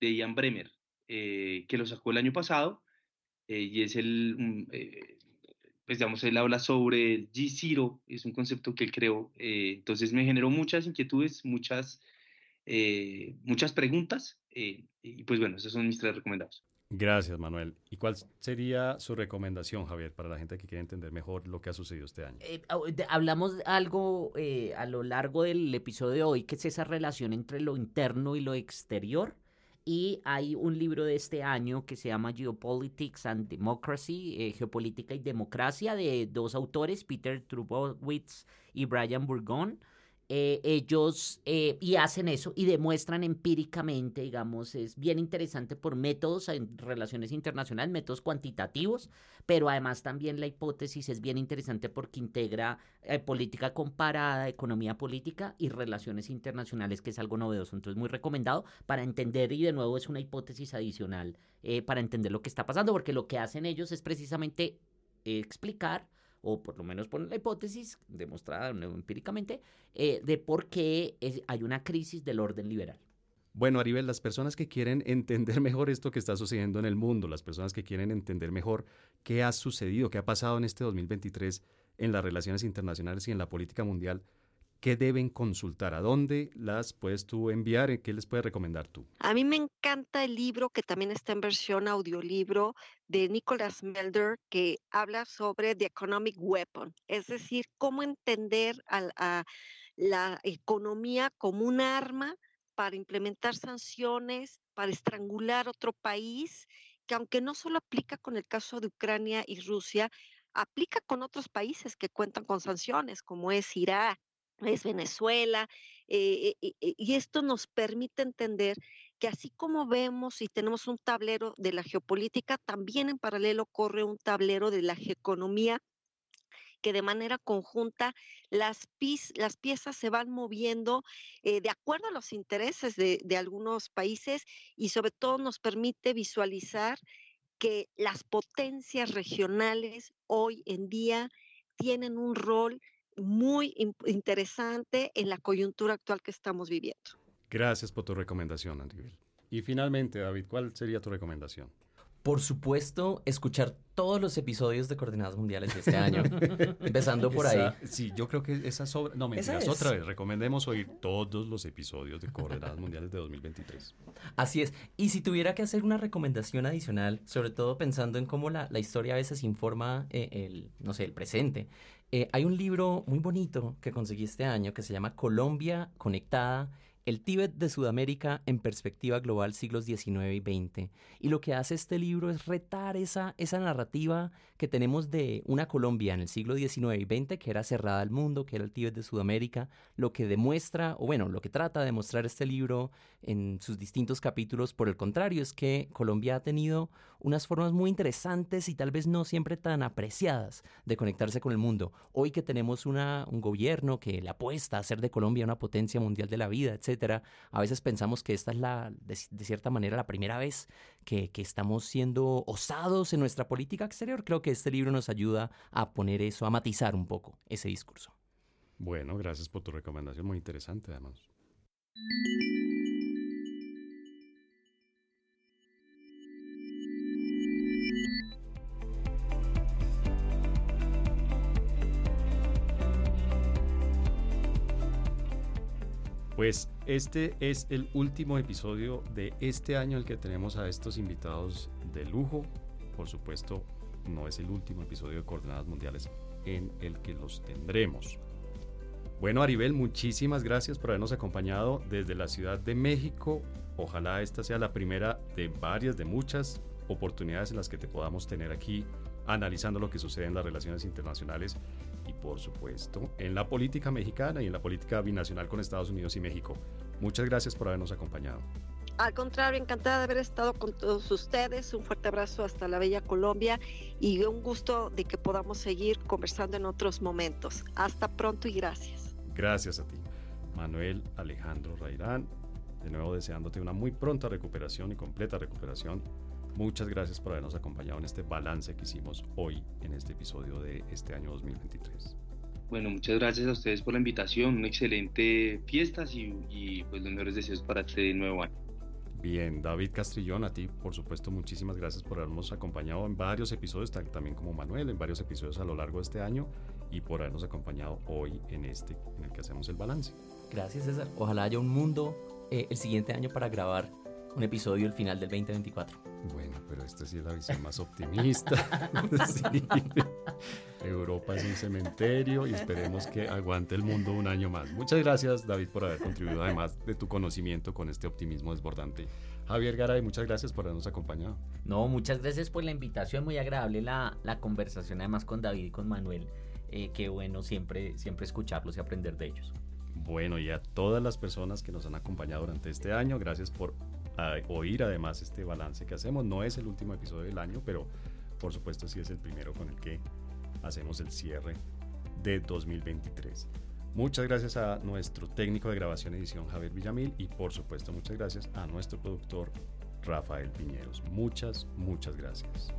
de Ian Bremer, que lo sacó el año pasado, y es el, pues digamos, él habla sobre el G0, es un concepto que él creó, eh, entonces me generó muchas inquietudes, muchas, eh, muchas preguntas, eh, y pues bueno, esos son mis tres recomendados. Gracias, Manuel. ¿Y cuál sería su recomendación, Javier, para la gente que quiere entender mejor lo que ha sucedido este año? hablamos algo a lo largo del episodio de hoy, que es esa relación entre lo interno y lo exterior. Y hay un libro de este año que se llama Geopolitics and Democracy, eh, Geopolítica y Democracia, de dos autores, Peter Trubowitz y Brian Burgon. Eh, ellos eh, y hacen eso y demuestran empíricamente, digamos, es bien interesante por métodos en relaciones internacionales, métodos cuantitativos, pero además también la hipótesis es bien interesante porque integra eh, política comparada, economía política y relaciones internacionales, que es algo novedoso. Entonces, muy recomendado para entender y de nuevo es una hipótesis adicional para entender lo que está pasando, porque lo que hacen ellos es precisamente explicar o por lo menos poner la hipótesis, demostrada empíricamente, eh, de por qué hay una crisis del orden liberal. Bueno, Aribel, las personas que quieren entender mejor esto que está sucediendo en el mundo, las personas que quieren entender mejor qué ha sucedido, qué ha pasado en este 2023 en las relaciones internacionales y en la política mundial, ¿Qué deben consultar? ¿A dónde las puedes tú enviar? ¿Qué les puedes recomendar tú? A mí me encanta el libro que también está en versión audiolibro de Nicholas Melder que habla sobre The Economic Weapon, es decir, cómo entender la economía como un arma para implementar sanciones, para estrangular otro país, que aunque no solo aplica con el caso de Ucrania y Rusia, aplica con otros países que cuentan con sanciones, como es Irak, es Venezuela, eh, eh, eh, y esto nos permite entender que así como vemos y tenemos un tablero de la geopolítica, también en paralelo corre un tablero de la geoeconomía que de manera conjunta las, piezas se van moviendo de acuerdo a los intereses de, de, algunos países y sobre todo nos permite visualizar que las potencias regionales hoy en día tienen un rol muy interesante en la coyuntura actual que estamos viviendo. Gracias por tu recomendación, Andrés. Y finalmente, David, ¿cuál sería tu recomendación? Por supuesto, escuchar todos los episodios de Coordenadas Mundiales de este año, empezando por ahí. Sí, yo creo que esa sobra. No, mentiras, otra vez. Recomendemos oír todos los episodios de Coordenadas Mundiales de 2023. Así es. Y si tuviera que hacer una recomendación adicional, sobre todo pensando en cómo la, historia a veces informa eh, el, no sé, el presente, eh, hay un libro muy bonito que conseguí este año que se llama Colombia Conectada el Tíbet de Sudamérica en perspectiva global siglos XIX y XX. Y lo que hace este libro es retar esa, esa narrativa que tenemos de una Colombia en el siglo XIX y XX que era cerrada al mundo, que era el Tíbet de Sudamérica. Lo que demuestra, o bueno, lo que trata de demostrar este libro en sus distintos capítulos, por el contrario, es que Colombia ha tenido unas formas muy interesantes y tal vez no siempre tan apreciadas de conectarse con el mundo. Hoy que tenemos una, un gobierno que le apuesta a hacer de Colombia una potencia mundial de la vida, etc a veces pensamos que esta es la, de, cierta manera, la primera vez que, que, estamos siendo osados en nuestra política exterior. Creo que este libro nos ayuda a poner eso, a matizar un poco ese discurso. Bueno, gracias por tu recomendación, muy interesante además. Pues este es el último episodio de este año el que tenemos a estos invitados de lujo. Por supuesto, no es el último episodio de Coordenadas Mundiales en el que los tendremos. Bueno, Aribel, muchísimas gracias por habernos acompañado desde la Ciudad de México. Ojalá esta sea la primera de varias, de muchas oportunidades en las que te podamos tener aquí analizando lo que sucede en las relaciones internacionales por supuesto en la política mexicana y en la política binacional con Estados Unidos y México. Muchas gracias por habernos acompañado. Al contrario, encantada de haber estado con todos ustedes. Un fuerte abrazo hasta la bella Colombia y un gusto de que podamos seguir conversando en otros momentos. Hasta pronto y gracias. Gracias a ti, Manuel Alejandro Rairán. De nuevo deseándote una muy pronta recuperación y completa recuperación Muchas gracias por habernos acompañado en este balance que hicimos hoy en este episodio de este año 2023. Bueno, muchas gracias a ustedes por la invitación, una excelente fiestas y, y pues los mejores deseos para este nuevo año. Bien, David Castrillón, a ti por supuesto muchísimas gracias por habernos acompañado en varios episodios, también como Manuel, en varios episodios a lo largo de este año y por habernos acompañado hoy en este en el que hacemos el balance. Gracias César, ojalá haya un mundo eh, el siguiente año para grabar un episodio al final del 2024. Bueno, pero esta sí es la visión más optimista. Europa es un cementerio y esperemos que aguante el mundo un año más. Muchas gracias, David, por haber contribuido, además de tu conocimiento con este optimismo desbordante. Javier Garay, muchas gracias por habernos acompañado. No, muchas gracias por la invitación, muy agradable la, la conversación además con David y con Manuel. Eh, qué bueno siempre, siempre escucharlos y aprender de ellos. Bueno, y a todas las personas que nos han acompañado durante este año, gracias por oír además este balance que hacemos. No es el último episodio del año, pero por supuesto sí es el primero con el que hacemos el cierre de 2023. Muchas gracias a nuestro técnico de grabación edición Javier Villamil y por supuesto muchas gracias a nuestro productor Rafael Piñeros. Muchas, muchas gracias.